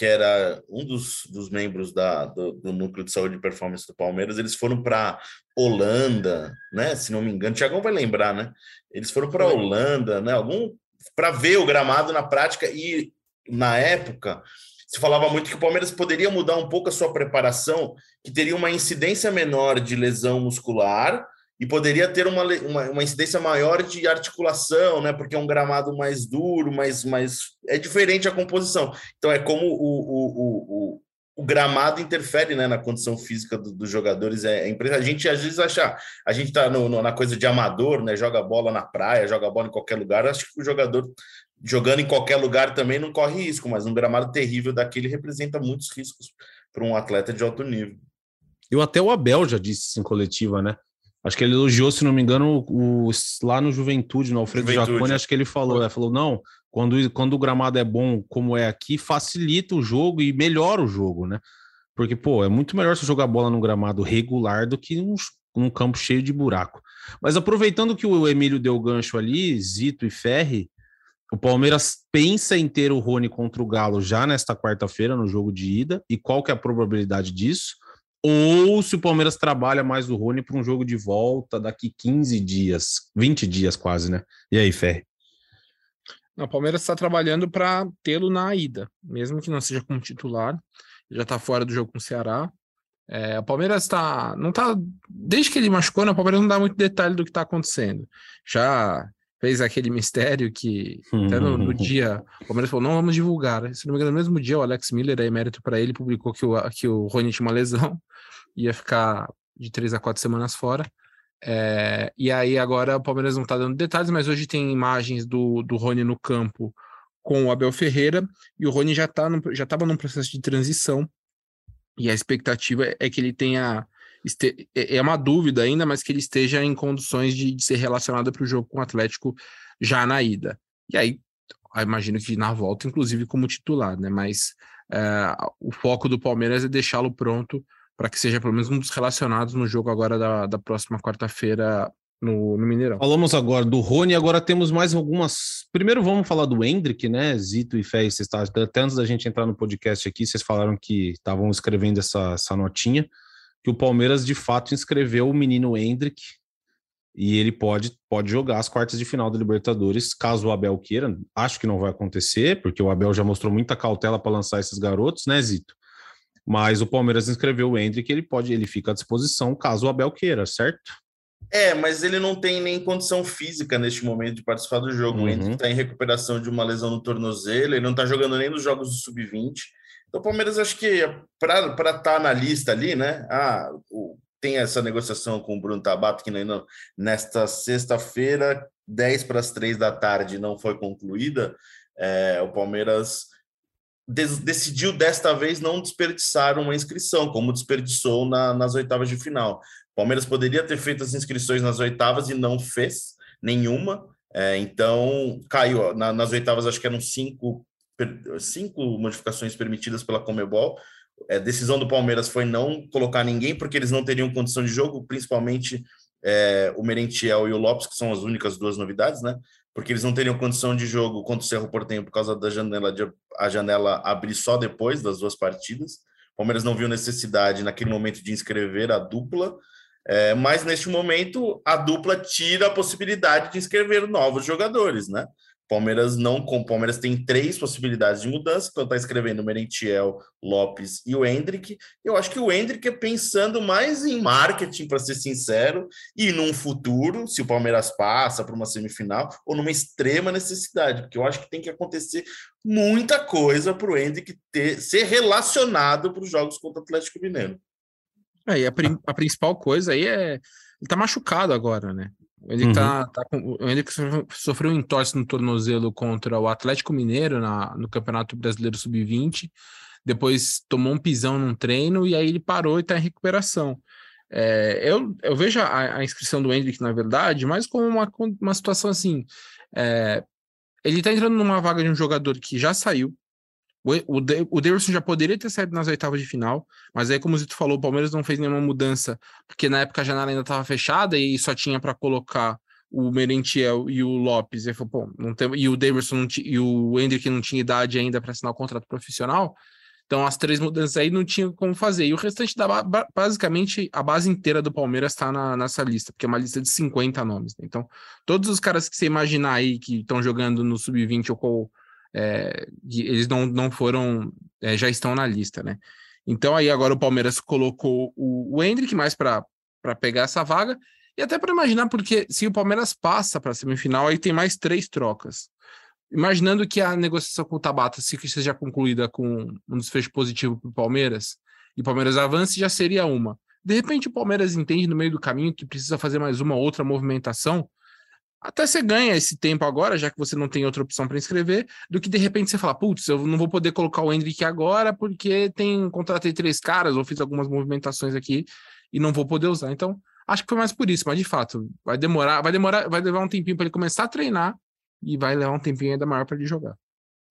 que era um dos, dos membros da, do, do núcleo de saúde e performance do Palmeiras, eles foram para Holanda, né? Se não me engano, Tiagão vai lembrar, né? Eles foram para Holanda, né? Algum para ver o gramado na prática e na época se falava muito que o Palmeiras poderia mudar um pouco a sua preparação, que teria uma incidência menor de lesão muscular e poderia ter uma, uma, uma incidência maior de articulação, né? Porque é um gramado mais duro, mais, mais é diferente a composição. Então é como o, o, o, o, gramado interfere né, na condição física do- dos jogadores. É, é. A gente às vezes acha, a gente tá no, no- na coisa de amador, né? Joga bola na praia, joga bola em qualquer lugar. Acho que o jogador jogando em qualquer lugar também não corre risco, mas um gramado terrível daquele representa muitos riscos para um atleta de alto nível. Eu até o Abel já disse isso em coletiva, né? Acho que ele elogiou, se não me engano, o, lá no Juventude, no Alfredo Juventude. Jaconi, acho que ele falou, né? falou, não, quando, quando o gramado é bom como é aqui, facilita o jogo e melhora o jogo, né? Porque, pô, é muito melhor você jogar bola num gramado regular do que num, num campo cheio de buraco. Mas aproveitando que o Emílio deu gancho ali, Zito e Ferri, o Palmeiras pensa em ter o Rony contra o Galo já nesta quarta-feira, no jogo de ida, e qual que é a probabilidade disso? Ou se o Palmeiras trabalha mais o Rony para um jogo de volta daqui 15 dias, 20 dias quase, né? E aí, Ferri? Não, o Palmeiras está trabalhando para tê-lo na ida, mesmo que não seja como titular. Já está fora do jogo com o Ceará. É, o Palmeiras está. Não tá. Desde que ele machucou, né, o Palmeiras não dá muito detalhe do que está acontecendo. Já fez aquele mistério que até no, no dia o Palmeiras falou: não vamos divulgar. Se não me engano, no mesmo dia, o Alex Miller, aí mérito para ele, publicou que o, que o Rony tinha uma lesão, ia ficar de três a quatro semanas fora. É, e aí agora o Palmeiras não está dando detalhes, mas hoje tem imagens do, do Rony no campo com o Abel Ferreira e o Rony já tá no, já estava num processo de transição e a expectativa é que ele tenha este, é é uma dúvida ainda, mas que ele esteja em condições de, de ser relacionado para o jogo com o Atlético já na ida. E aí imagino que na volta, inclusive como titular, né? Mas é, o foco do Palmeiras é deixá-lo pronto para que seja pelo menos um dos relacionados no jogo agora da, da próxima quarta-feira no, no Mineirão. Falamos agora do Rony, agora temos mais algumas. Primeiro vamos falar do Hendrick, né? Zito e Fé, vocês estavam até antes da gente entrar no podcast aqui, vocês falaram que estavam escrevendo essa, essa notinha, que o Palmeiras de fato inscreveu o menino Hendrick e ele pode, pode jogar as quartas de final da Libertadores, caso o Abel queira. Acho que não vai acontecer, porque o Abel já mostrou muita cautela para lançar esses garotos, né, Zito? Mas o Palmeiras inscreveu o Hendrick, ele pode, ele fica à disposição caso o Abel queira, certo? É, mas ele não tem nem condição física neste momento de participar do jogo. Uhum. O Hendrick está em recuperação de uma lesão no tornozelo, ele não está jogando nem nos jogos do Sub-20. Então, o Palmeiras, acho que para estar tá na lista ali, né? Ah, o, tem essa negociação com o Bruno Tabata, que ainda nesta sexta-feira, 10 para as 3 da tarde, não foi concluída. É, o Palmeiras decidiu desta vez não desperdiçar uma inscrição, como desperdiçou na, nas oitavas de final. O Palmeiras poderia ter feito as inscrições nas oitavas e não fez nenhuma. É, então caiu na, nas oitavas, acho que eram cinco, cinco modificações permitidas pela Comebol. É, decisão do Palmeiras foi não colocar ninguém, porque eles não teriam condição de jogo, principalmente é, o Merentiel e o Lopes, que são as únicas duas novidades, né? porque eles não teriam condição de jogo contra o Cerro Portenho por causa da janela de a janela abrir só depois das duas partidas. O Palmeiras não viu necessidade naquele momento de inscrever a dupla, é, mas neste momento a dupla tira a possibilidade de inscrever novos jogadores, né? Palmeiras não com Palmeiras tem três possibilidades de mudança, então está escrevendo o Merentiel, Lopes e o Hendrick. Eu acho que o Hendrick é pensando mais em marketing, para ser sincero, e num futuro, se o Palmeiras passa para uma semifinal, ou numa extrema necessidade, porque eu acho que tem que acontecer muita coisa para o Hendrick ter, ser relacionado para os jogos contra o Atlético Mineiro. É, e a, a principal coisa aí é ele tá machucado agora, né? Ele uhum. tá, tá com, ele sofreu um entorse no tornozelo contra o Atlético Mineiro na, no Campeonato Brasileiro Sub-20. Depois tomou um pisão num treino e aí ele parou e está em recuperação. É, eu, eu vejo a, a, inscrição do Hendrick, na verdade, mais como uma, uma situação assim. É, ele está entrando numa vaga de um jogador que já saiu, o, o, o Davidson já poderia ter saído nas oitavas de final, mas aí, como o Zito falou, o Palmeiras não fez nenhuma mudança, porque na época a janela ainda estava fechada e só tinha para colocar o Merentiel e o Lopes. E, falou, Pô, não tem, e o Davidson e o Hendrick não tinha idade ainda para assinar o contrato profissional. Então, as três mudanças aí não tinha como fazer. E o restante da basicamente a base inteira do Palmeiras está na, nessa lista, porque é uma lista de 50 nomes. Né? Então, todos os caras que você imaginar aí que estão jogando no sub-20 ou é, eles não, não foram, é, já estão na lista, né? Então aí agora o Palmeiras colocou o, o Hendrick mais para pegar essa vaga e até para imaginar, porque se o Palmeiras passa para a semifinal, aí tem mais três trocas. Imaginando que a negociação com o Tabata se seja concluída com um desfecho positivo para o Palmeiras, e o Palmeiras avance, já seria uma. De repente o Palmeiras entende no meio do caminho que precisa fazer mais uma outra movimentação, até você ganha esse tempo agora, já que você não tem outra opção para inscrever, do que de repente você fala, putz, eu não vou poder colocar o Hendrick agora porque tem contratei três caras ou fiz algumas movimentações aqui e não vou poder usar. Então, acho que foi mais por isso, mas de fato, vai demorar, vai demorar, vai levar um tempinho para ele começar a treinar e vai levar um tempinho ainda maior para ele jogar.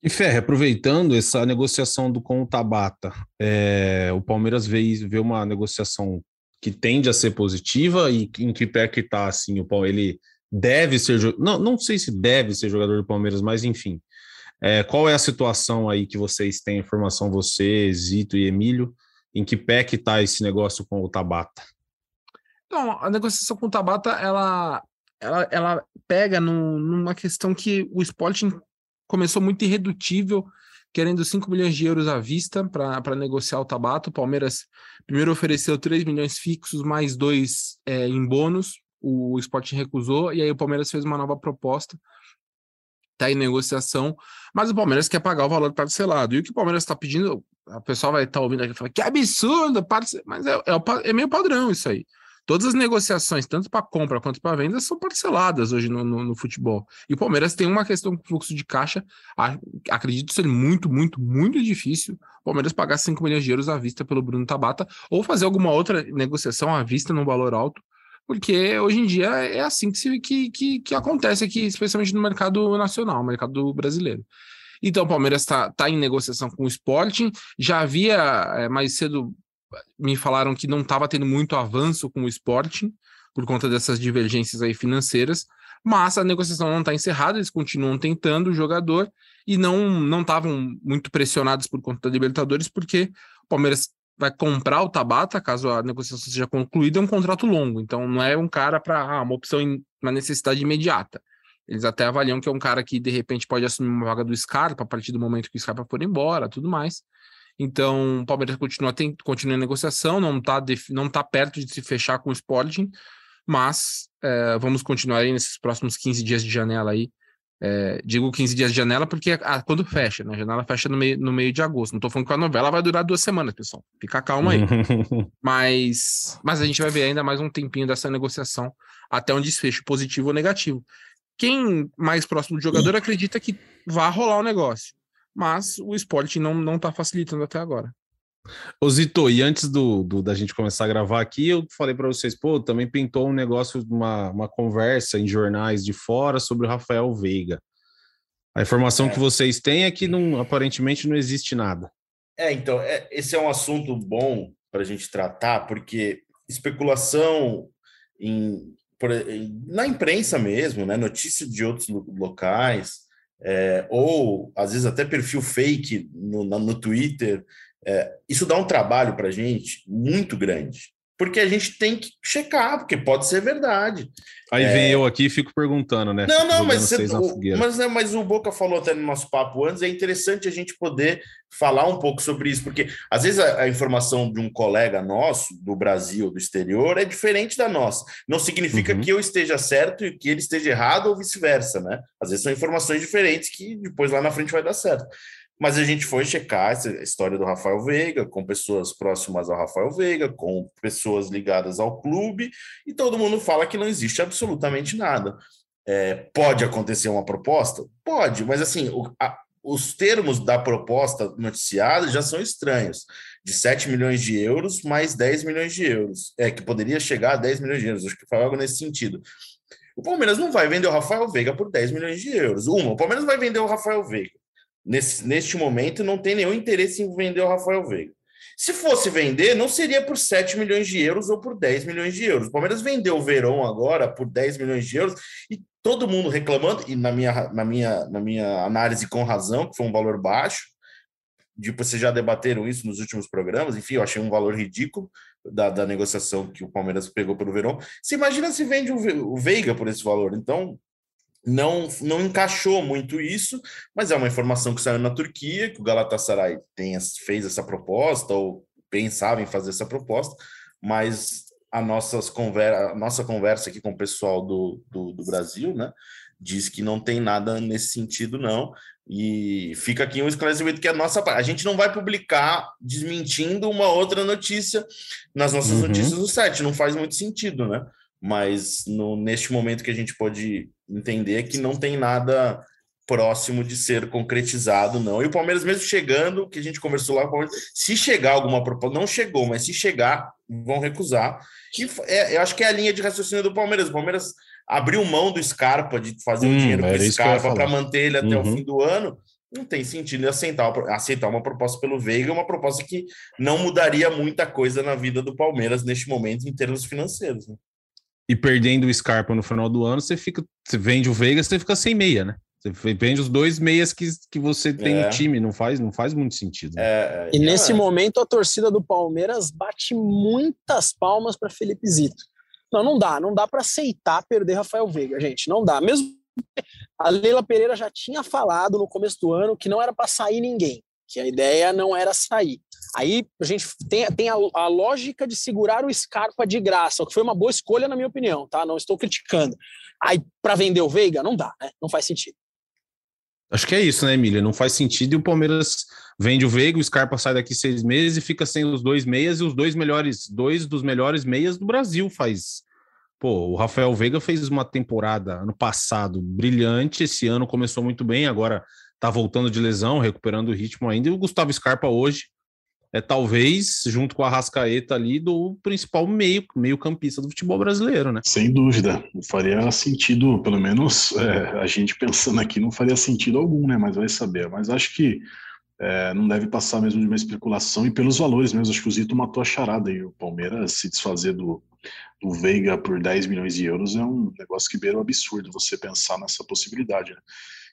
E Ferre, aproveitando essa negociação do com o Tabata, é, o Palmeiras vê, vê uma negociação que tende a ser positiva e em que pé que está assim, o Palmeiras ele deve ser. Não, não sei se deve ser jogador do Palmeiras, mas enfim. É, qual é a situação aí que vocês têm informação, você, Zito e Emílio, em que pé que está esse negócio com o Tabata? Então, a negociação com o Tabata, ela, ela, ela pega num, numa questão que o Sporting começou muito irredutível, querendo 5 milhões de euros à vista para negociar o Tabata. O Palmeiras primeiro ofereceu 3 milhões fixos, mais dois é, em bônus o Sporting recusou, e aí o Palmeiras fez uma nova proposta, está em negociação, mas o Palmeiras quer pagar o valor parcelado. E o que o Palmeiras está pedindo, a pessoa vai estar tá ouvindo aqui e falar que absurdo, mas é, é, é, meio padrão isso aí. Todas as negociações, tanto para compra quanto para venda, são parceladas hoje no, no, no, futebol. E o Palmeiras tem uma questão com fluxo de caixa, acredito ser muito, muito, muito difícil o Palmeiras pagar 5 milhões de euros à vista pelo Bruno Tabata ou fazer alguma outra negociação à vista num valor alto porque hoje em dia é assim que, se, que, que, que acontece aqui, especialmente no mercado nacional, mercado brasileiro. Então, o Palmeiras está tá em negociação com o Sporting. Já havia é, mais cedo me falaram que não estava tendo muito avanço com o Sporting por conta dessas divergências aí financeiras, mas a negociação não está encerrada, eles continuam tentando o jogador e não não estavam muito pressionados por conta da Libertadores, porque o Palmeiras vai comprar o Tabata, caso a negociação seja concluída, é um contrato longo. Então, não é um cara para ah, uma opção, em, uma necessidade imediata. Eles até avaliam que é um cara que, de repente, pode assumir uma vaga do Scarpa a partir do momento que o Scarpa for embora, tudo mais. Então, o Palmeiras continua, tem, continua em negociação, não está não tá perto de se fechar com o Sporting, mas é, vamos continuar aí nesses próximos 15 dias de janela aí É, digo 15 dias de janela porque ah, quando fecha, né? A janela fecha no meio, no meio de agosto. Não tô falando que a novela vai durar duas semanas, pessoal. Fica calma aí. mas, mas a gente vai ver ainda mais um tempinho dessa negociação até um desfecho positivo ou negativo. Quem mais próximo do jogador acredita que vai rolar o negócio. Mas o esporte não, não tá facilitando até agora. Ô Zito, e antes do, do, da gente começar a gravar aqui, eu falei para vocês, pô, também pintou um negócio, uma, uma conversa em jornais de fora sobre o Rafael Veiga. A informação é. que vocês têm é que não, aparentemente não existe nada. É, então, é, esse é um assunto bom para a gente tratar, porque especulação em, por, em, na imprensa mesmo, né, notícia de outros locais, é, ou às vezes até perfil fake no, no Twitter, é, isso dá um trabalho para a gente muito grande, porque a gente tem que checar, porque pode ser verdade. Aí é... vem eu aqui e fico perguntando, né? Não, não, mas, você, mas, né, mas o Boca falou até no nosso papo antes, é interessante a gente poder falar um pouco sobre isso, porque às vezes a, a, informação de um colega nosso, do Brasil, do exterior, é diferente da nossa. Não significa uhum. que eu esteja certo e que ele esteja errado ou vice-versa, né? Às vezes são informações diferentes que depois lá na frente vai dar certo. Mas a gente foi checar essa história do Rafael Veiga, com pessoas próximas ao Rafael Veiga, com pessoas ligadas ao clube, e todo mundo fala que não existe absolutamente nada. É, pode acontecer uma proposta? Pode, mas assim, o, a, os termos da proposta noticiada já são estranhos. De 7 milhões de euros mais 10 milhões de euros. É, que poderia chegar a 10 milhões de euros. Acho que foi algo nesse sentido. O Palmeiras não vai vender o Rafael Veiga por 10 milhões de euros. Uma, o Palmeiras vai vender o Rafael Veiga nesse, neste momento, não tem nenhum interesse em vender o Rafael Veiga. Se fosse vender, não seria por 7 milhões de euros ou por 10 milhões de euros. O Palmeiras vendeu o Verão agora por 10 milhões de euros e todo mundo reclamando, e na minha, na minha, na minha análise com razão, que foi um valor baixo. Depois vocês já debateram isso nos últimos programas, enfim, eu achei um valor ridículo da, da negociação que o Palmeiras pegou pelo Verão. Você imagina se vende o, o Veiga por esse valor? Então, não, não encaixou muito isso, mas é uma informação que saiu na Turquia, que o Galatasaray tem, fez essa proposta, ou pensava em fazer essa proposta, mas a, nossas conver a nossa conversa aqui com o pessoal do, do, do, Brasil, né, diz que não tem nada nesse sentido, não, e fica aqui um esclarecimento que a nossa a gente não vai publicar desmentindo uma outra notícia nas nossas uhum. notícias do site, não faz muito sentido, né? Mas no, neste momento que a gente pode entender que não tem nada próximo de ser concretizado, não. E o Palmeiras, mesmo chegando, que a gente conversou lá, se chegar alguma proposta, não chegou, mas se chegar, vão recusar. E é, eu acho que é a linha de raciocínio do Palmeiras. O Palmeiras abriu mão do Scarpa, de fazer hum, o dinheiro com o Scarpa para manter ele até uhum. o fim do ano. Não tem sentido aceitar, aceitar uma proposta pelo Veiga, uma proposta que não mudaria muita coisa na vida do Palmeiras neste momento em termos financeiros. Né? E perdendo o Scarpa no final do ano, você fica, você vende o Vegas, você fica sem meia, né? Você vende os dois meias que, que você tem é. no time, não faz, não faz muito sentido. Né? É, é, e nesse é. momento a torcida do Palmeiras bate muitas palmas para Felipe Zito. Não, não dá, não dá para aceitar perder Rafael Veiga, gente, não dá. Mesmo a Leila Pereira já tinha falado no começo do ano que não era para sair ninguém, que a ideia não era sair. Aí a gente tem, tem a, a, lógica de segurar o Scarpa de graça, o que foi uma boa escolha, na minha opinião, tá? Não estou criticando. Aí, para vender o Veiga, não dá, né? Não faz sentido. Acho que é isso, né, Emília? Não faz sentido e o Palmeiras vende o Veiga, o Scarpa sai daqui seis meses e fica sem os dois meias e os dois melhores, dois dos melhores meias do Brasil faz. Pô, o Rafael Veiga fez uma temporada ano passado brilhante, esse ano começou muito bem, agora tá voltando de lesão, recuperando o ritmo ainda, e o Gustavo Scarpa hoje é talvez, junto com a Rascaeta ali, do principal meio, meio campista do futebol brasileiro, né? Sem dúvida. Não faria sentido, pelo menos é, a gente pensando aqui, não faria sentido algum, né? Mas vai saber. Mas acho que é, não deve passar mesmo de uma especulação e pelos valores mesmo. Acho que o Zito matou a charada e o Palmeiras se desfazer do, do Veiga por 10 milhões de euros é um negócio que beira o absurdo você pensar nessa possibilidade. Né?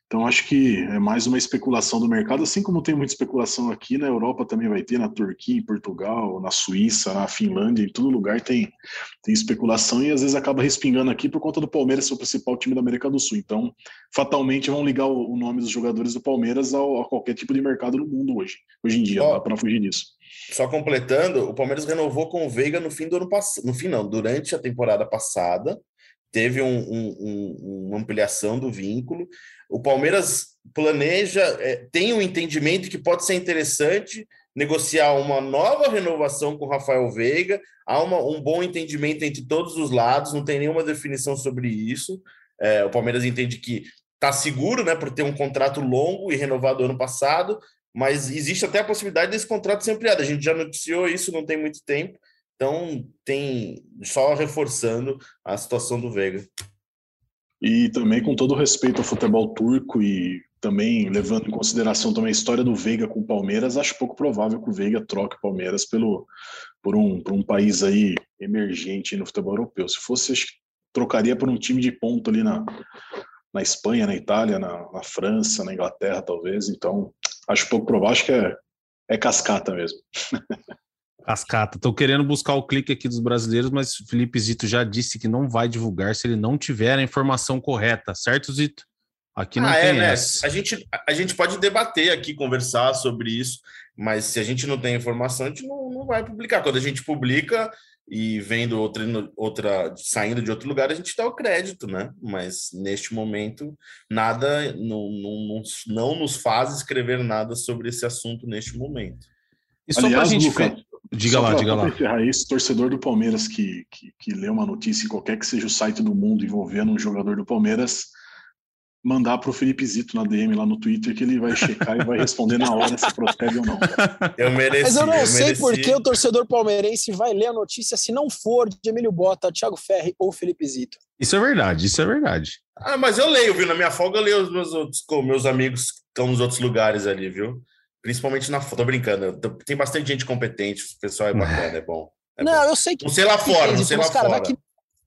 Então, acho que é mais uma especulação do mercado, assim como tem muita especulação aqui na Europa também vai ter, na Turquia, em Portugal, na Suíça, na Finlândia, em todo lugar tem, tem especulação e às vezes acaba respingando aqui por conta do Palmeiras ser o principal time da América do Sul. Então, fatalmente vão ligar o, o nome dos jogadores do Palmeiras ao, a qualquer tipo de mercado no mundo hoje, hoje em dia, para não fugir disso. Só completando, o Palmeiras renovou com o Veiga no fim do ano passado, no fim não, durante a temporada passada, teve um, um, uma ampliação do vínculo. O Palmeiras planeja, é, tem um entendimento que pode ser interessante negociar uma nova renovação com Rafael Veiga. Há uma, um bom entendimento entre todos os lados, não tem nenhuma definição sobre isso. É, o Palmeiras entende que está seguro, né, por ter um contrato longo e renovado ano passado, mas existe até a possibilidade desse contrato ser ampliado. A gente já noticiou isso não tem muito tempo, então tem só reforçando a situação do Veiga. E também com todo respeito ao futebol turco e também levando em consideração também a história do Veiga com o Palmeiras, acho pouco provável que o Veiga troque o Palmeiras pelo, por, um, por um país aí emergente no futebol europeu. Se fosse, acho que trocaria por um time de ponto ali na, na Espanha, na Itália, na, na França, na Inglaterra, talvez. Então, acho pouco provável, acho que é, é cascata mesmo. Cascata. Estou querendo buscar o clique aqui dos brasileiros, mas o Felipe Zito já disse que não vai divulgar se ele não tiver a informação correta, certo, Zito? Aqui não ah, tem é, né? A gente, a gente pode debater aqui, conversar sobre isso, mas se a gente não tem informação, a gente não, não vai publicar. Quando a gente publica e vendo outra, outra saindo de outro lugar, a gente dá o crédito, né? Mas neste momento, nada não, não, não nos faz escrever nada sobre esse assunto neste momento. E só para a gente. Luca, diga lá, pra, diga lá. encerrar isso, torcedor do Palmeiras que, que, que lê uma notícia em qualquer que seja o site do mundo envolvendo um jogador do Palmeiras mandar para o Felipe Zito na DM lá no Twitter que ele vai checar e vai responder na hora se procede ou não. Eu mereci. Mas eu não eu sei mereci. por que o torcedor palmeirense vai ler a notícia se não for de Emílio Bota, Thiago Ferri ou Felipe Zito. Isso é verdade, isso é verdade. Ah, mas eu leio, viu? Na minha folga eu leio os meus outros, meus amigos que estão nos outros lugares ali, viu? Principalmente na Tô brincando. Tem bastante gente competente, o pessoal é bacana, é bom. É não, bom. eu sei que. Não sei lá fora, não sei lá cara, fora.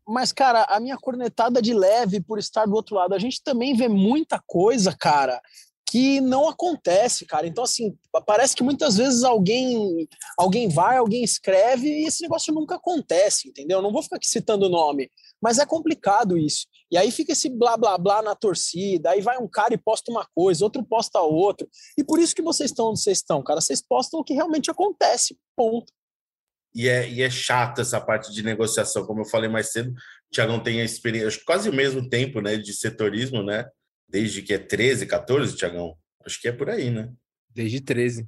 Mas, cara, a minha cornetada de leve por estar do outro lado, a gente também vê muita coisa, cara, que não acontece, cara. Então, assim, parece que muitas vezes alguém alguém vai, alguém escreve e esse negócio nunca acontece, entendeu? Não vou ficar aqui citando o nome, mas é complicado isso. E aí fica esse blá blá blá na torcida, aí vai um cara e posta uma coisa, outro posta outra. E por isso que vocês estão onde vocês estão, cara. Vocês postam o que realmente acontece. Ponto e é, e é chata essa parte de negociação, como eu falei mais cedo, o Thiagão tem a experiência, quase o mesmo tempo, né, de setorismo, né, desde que é 13, 14, Thiagão, acho que é por aí, né? Desde 13.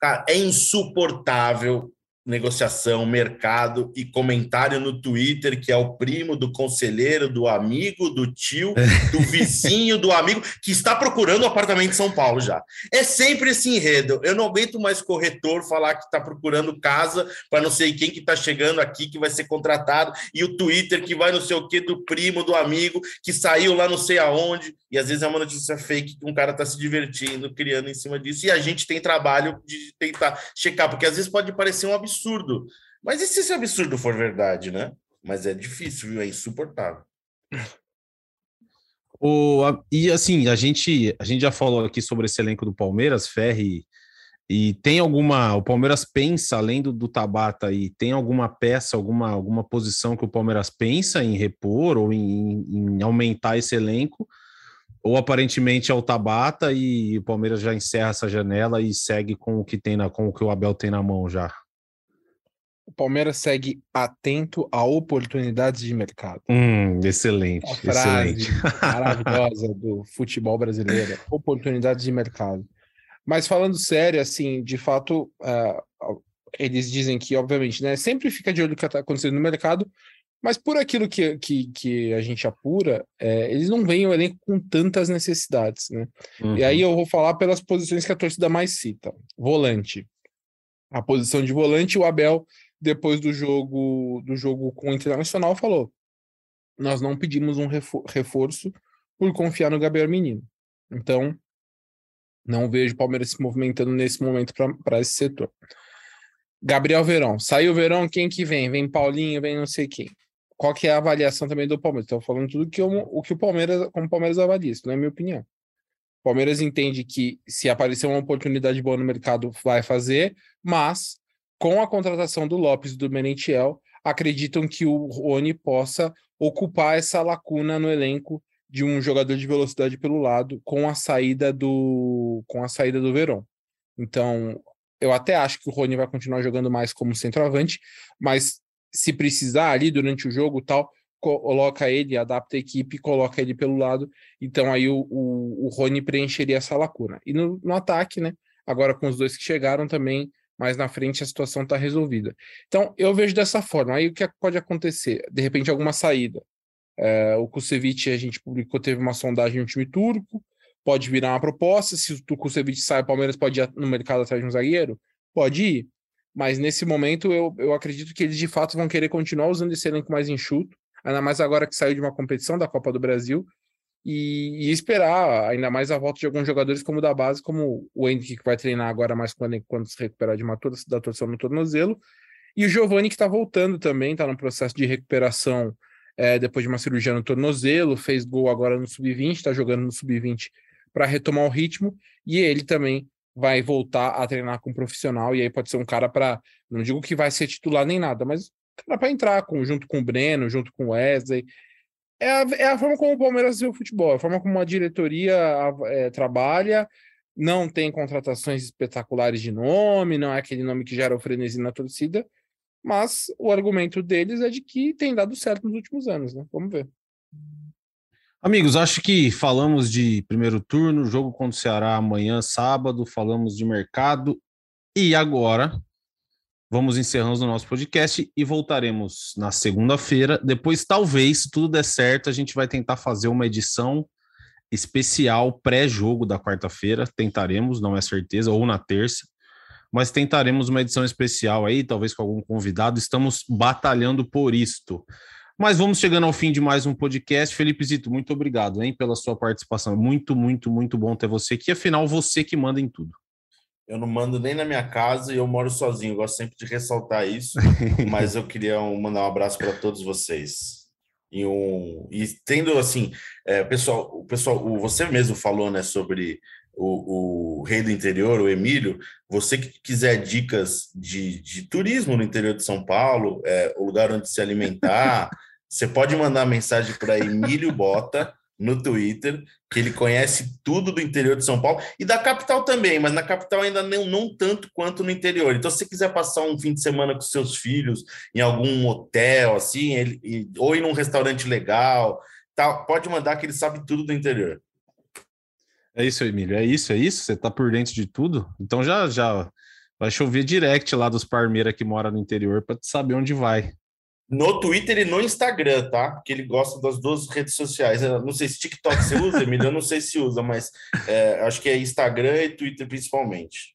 Cara, é insuportável negociação, mercado e comentário no Twitter que é o primo do conselheiro, do amigo, do tio, do vizinho, do amigo que está procurando um apartamento em São Paulo já. É sempre esse enredo. Eu não aguento mais corretor falar que está procurando casa para não sei quem que está chegando aqui que vai ser contratado e o Twitter que vai não sei o que do primo, do amigo que saiu lá não sei aonde e às vezes é uma notícia fake que um cara está se divertindo, criando em cima disso e a gente tem trabalho de tentar checar porque às vezes pode parecer um absurdo absurdo. Mas e se esse absurdo for verdade, né? Mas é difícil, viu? É insuportável. O, a, e assim, a gente, a gente já falou aqui sobre esse elenco do Palmeiras, Ferri, e tem alguma. O Palmeiras pensa, além do, do Tabata, e tem alguma peça, alguma, alguma posição que o Palmeiras pensa em repor ou em, em aumentar esse elenco? Ou aparentemente é o Tabata e o Palmeiras já encerra essa janela e segue com o que tem na, com o que o Abel tem na mão já? O Palmeiras segue atento a oportunidades de mercado. Hum, excelente, a frase excelente. maravilhosa do futebol brasileiro, oportunidades de mercado. Mas falando sério, assim, de fato, uh, eles dizem que, obviamente, né, sempre fica de olho no que está acontecendo no mercado, mas por aquilo que, que, que a gente apura, é, eles não veem o elenco com tantas necessidades, né? Uhum. E aí eu vou falar pelas posições que a torcida mais cita. Volante. A posição de volante, o Abel depois do jogo do jogo com o Internacional, falou: nós não pedimos um reforço por confiar no Gabriel Menino. Então, não vejo o Palmeiras se movimentando nesse momento para esse setor. Gabriel Verão. Saiu o Verão, quem que vem? Vem Paulinho, vem não sei quem. Qual que é a avaliação também do Palmeiras? Estou falando tudo que eu, o que o Palmeiras, como o Palmeiras avalia, isso não é minha opinião. O Palmeiras entende que se aparecer uma oportunidade boa no mercado, vai fazer, mas com a contratação do Lopes e do Merentiel, acreditam que o Rony possa ocupar essa lacuna no elenco de um jogador de velocidade pelo lado com a saída do com a saída do Verón. Então, eu até acho que o Rony vai continuar jogando mais como centroavante, mas se precisar ali durante o jogo tal, coloca ele, adapta a equipe coloca ele pelo lado. Então aí o, o, o Rony preencheria essa lacuna. E no, no ataque, né? Agora com os dois que chegaram também, mais na frente a situação está resolvida. Então eu vejo dessa forma. Aí o que pode acontecer? De repente alguma saída. É, o Kusevich, a gente publicou, teve uma sondagem no time turco, pode virar uma proposta. Se o Kusevich sai, o Palmeiras pode ir no mercado atrás de um zagueiro? Pode ir. Mas nesse momento eu, eu acredito que eles de fato vão querer continuar usando esse elenco mais enxuto, ainda mais agora que saiu de uma competição da Copa do Brasil, e, e, esperar ainda mais a volta de alguns jogadores como da base, como o Henrique que vai treinar agora mais quando, quando se recuperar de uma da torção no tornozelo, e o Giovani que está voltando também, está no processo de recuperação é, depois de uma cirurgia no tornozelo, fez gol agora no sub-20, está jogando no sub-20 para retomar o ritmo, e ele também vai voltar a treinar com um profissional, e aí pode ser um cara para, não digo que vai ser titular nem nada, mas para entrar com, junto com o Breno, junto com o Wesley. É a, é a forma como o Palmeiras vê o futebol, é a forma como a diretoria é, trabalha, não tem contratações espetaculares de nome, não é aquele nome que gera o frenesi na torcida, mas o argumento deles é de que tem dado certo nos últimos anos, né? Vamos ver. Amigos, acho que falamos de primeiro turno, jogo contra o Ceará amanhã, sábado, falamos de mercado. E agora vamos encerrando o nosso podcast e voltaremos na segunda-feira. Depois, talvez, se tudo der certo, a gente vai tentar fazer uma edição especial pré-jogo da quarta-feira. Tentaremos, não é certeza, ou na terça. Mas tentaremos uma edição especial aí, talvez com algum convidado. Estamos batalhando por isto. Mas vamos chegando ao fim de mais um podcast. Felipe Zito, muito obrigado, hein, pela sua participação. Muito, muito, muito bom ter você aqui. Afinal, você que manda em tudo. Eu não mando nem na minha casa e eu moro sozinho. Eu gosto sempre de ressaltar isso. mas eu queria mandar um abraço para todos vocês. E, um, e tendo assim, é, pessoal, o pessoal, o, você mesmo falou, né, sobre o, o, rei do interior, o Emílio, você que quiser dicas de, de turismo no interior de São Paulo, é, o lugar onde se alimentar, Você pode mandar mensagem para Emílio Bota no Twitter, que ele conhece tudo do interior de São Paulo e da capital também, mas na capital ainda não, não tanto quanto no interior. Então, se você quiser passar um fim de semana com seus filhos em algum hotel, assim, ele, ou ir num restaurante legal, pode mandar que ele sabe tudo do interior. É isso, Emílio. É isso, é isso. Você tá por dentro de tudo. Então já já vai chover direct lá dos Parmeira que mora no interior para saber onde vai no Twitter e no Instagram, tá? Porque ele gosta das duas redes sociais. Eu não sei se TikTok você usa, Emílio, eu não sei se usa, mas é, acho que é Instagram e Twitter principalmente.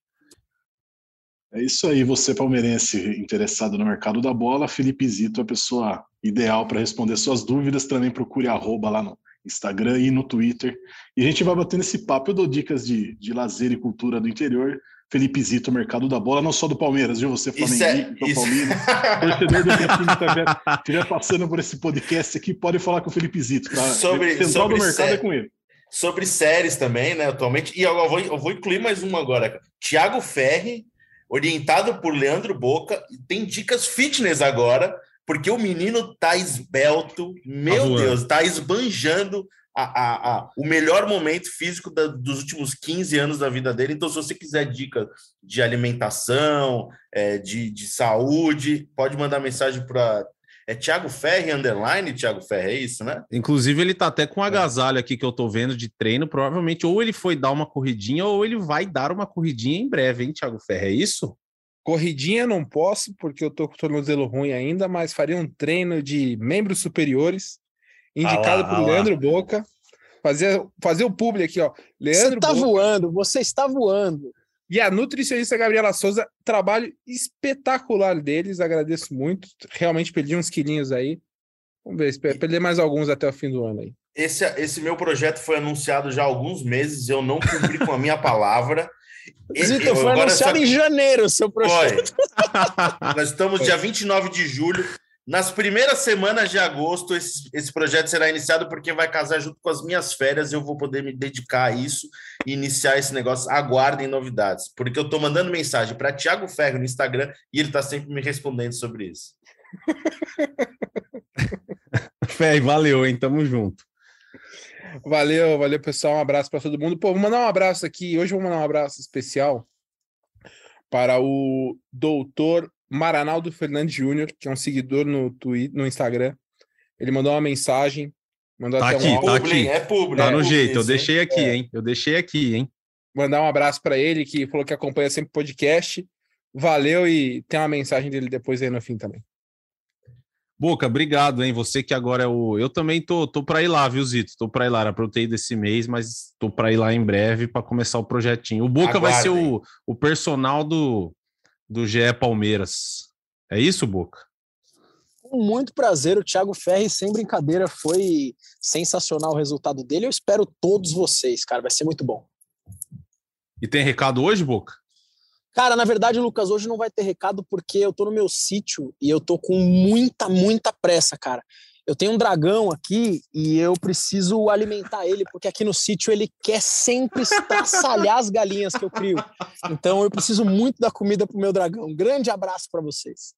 É isso aí, você palmeirense interessado no mercado da bola, Felipe Zito é a pessoa ideal para responder suas dúvidas. Também procure arroba lá no Instagram e no Twitter. E a gente vai batendo esse papo. Eu dou dicas de, de lazer e cultura do interior. Felipe Zito, mercado da bola, não só do Palmeiras, viu? Você Flamengo, é, São Paulino, torcedor do time estiver passando por esse podcast aqui, pode falar com o Felipe Zito. Tá? Sobre, Central sobre do mercado é com ele. Sobre séries também, né, atualmente. E eu vou, eu vou incluir mais uma agora. Tiago Ferri, orientado por Leandro Boca, tem dicas fitness agora, porque o menino tá esbelto, meu tá Deus, tá esbanjando a, a, a, o melhor momento físico da, dos últimos 15 anos da vida dele. Então, se você quiser dica de alimentação, é, de, de saúde, pode mandar mensagem para. É Thiago Ferri, underline, Thiago Ferri, é isso, né? Inclusive, ele tá até com um agasalho aqui que eu tô vendo de treino. Provavelmente, ou ele foi dar uma corridinha, ou ele vai dar uma corridinha em breve, hein, Thiago Ferri? É isso? Corridinha não posso, porque eu tô com o tornozelo ruim ainda, mas faria um treino de membros superiores indicado ah por Leandro Boca. Fazer, fazer o publi aqui, ó. Leandro você tá Boca. voando, você está voando. E a nutricionista Gabriela Souza, trabalho espetacular deles, agradeço muito. Realmente perdi uns quilinhos aí. Vamos ver, espero perder mais alguns até o fim do ano aí. Esse, esse meu projeto foi anunciado já há alguns meses, eu não cumpri com a minha palavra. Zito, foi anunciado em janeiro o seu projeto. Foi. Nós estamos dia 29 de julho. Nas primeiras semanas de agosto, esse, esse projeto será iniciado porque vai casar junto com as minhas férias. Eu vou poder me dedicar a isso e iniciar esse negócio. Aguardem novidades, porque eu estou mandando mensagem para Tiago Ferro no Instagram e ele está sempre me respondendo sobre isso. Fé, valeu, hein? Tamo junto. Valeu, valeu, pessoal. Um abraço para todo mundo. Pô, vou mandar um abraço aqui. Hoje vou mandar um abraço especial para o doutor Maranaldo Fernandes Júnior, que é um seguidor no Twitter, no Instagram. Ele mandou uma mensagem. Mandou Tá até aqui, um tá aqui. É público. Tá é no público jeito, eu deixei aqui, É. hein? Eu deixei aqui, hein? Mandar um abraço para ele, que falou que acompanha sempre o podcast. Valeu e tem uma mensagem dele depois aí no fim também. Boca, obrigado, hein? Você que agora é o. Eu também tô, tô para ir lá, viu, Zito? Tô para ir lá. Era pra eu ter ido esse mês, mas tô para ir lá em breve para começar o projetinho. O Boca vai ser o, o personal do, do GE Palmeiras. É isso, Boca? Com muito prazer, o Thiago Ferri, sem brincadeira, foi sensacional o resultado dele. Eu espero todos vocês, cara, vai ser muito bom. E tem recado hoje, Boca? Cara, na verdade, Lucas, hoje não vai ter recado porque eu tô no meu sítio e eu tô com muita, muita pressa, cara. Eu tenho um dragão aqui e eu preciso alimentar ele, porque aqui no sítio ele quer sempre estraçalhar as galinhas que eu crio. Então eu preciso muito da comida pro meu dragão. Um grande abraço para vocês.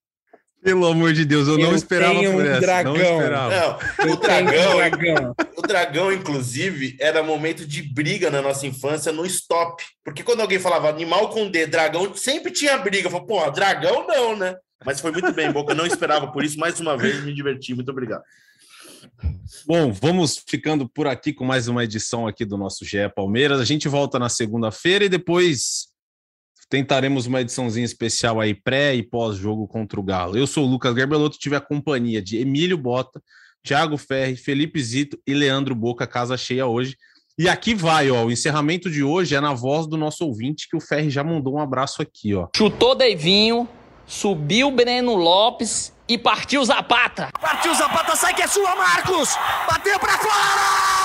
Pelo amor de Deus, eu, não Eu esperava tenho por um essa. dragão. Não esperava. Não, o um dragão, dragão. o dragão, inclusive, era momento de briga na nossa infância no stop. Porque quando alguém falava animal com D, dragão, sempre tinha briga. Eu falava, pô, dragão não, né? Mas foi muito bem, Boca. Eu não esperava por isso. Mais uma vez, me diverti. Muito obrigado. Bom, vamos ficando por aqui com mais uma edição aqui do nosso GE Palmeiras. A gente volta na segunda-feira e depois tentaremos uma ediçãozinha especial aí pré e pós-jogo contra o Galo. Eu sou o Lucas Garbelotto, tive a companhia de Emílio Bota, Thiago Ferri, Felipe Zito e Leandro Boca, casa cheia hoje. E aqui vai, ó, o encerramento de hoje é na voz do nosso ouvinte que o Ferri já mandou um abraço aqui, ó. Chutou Deivinho, subiu Breno Lopes e partiu Zapata. Partiu Zapata, sai que é sua, Marcos! Bateu pra fora!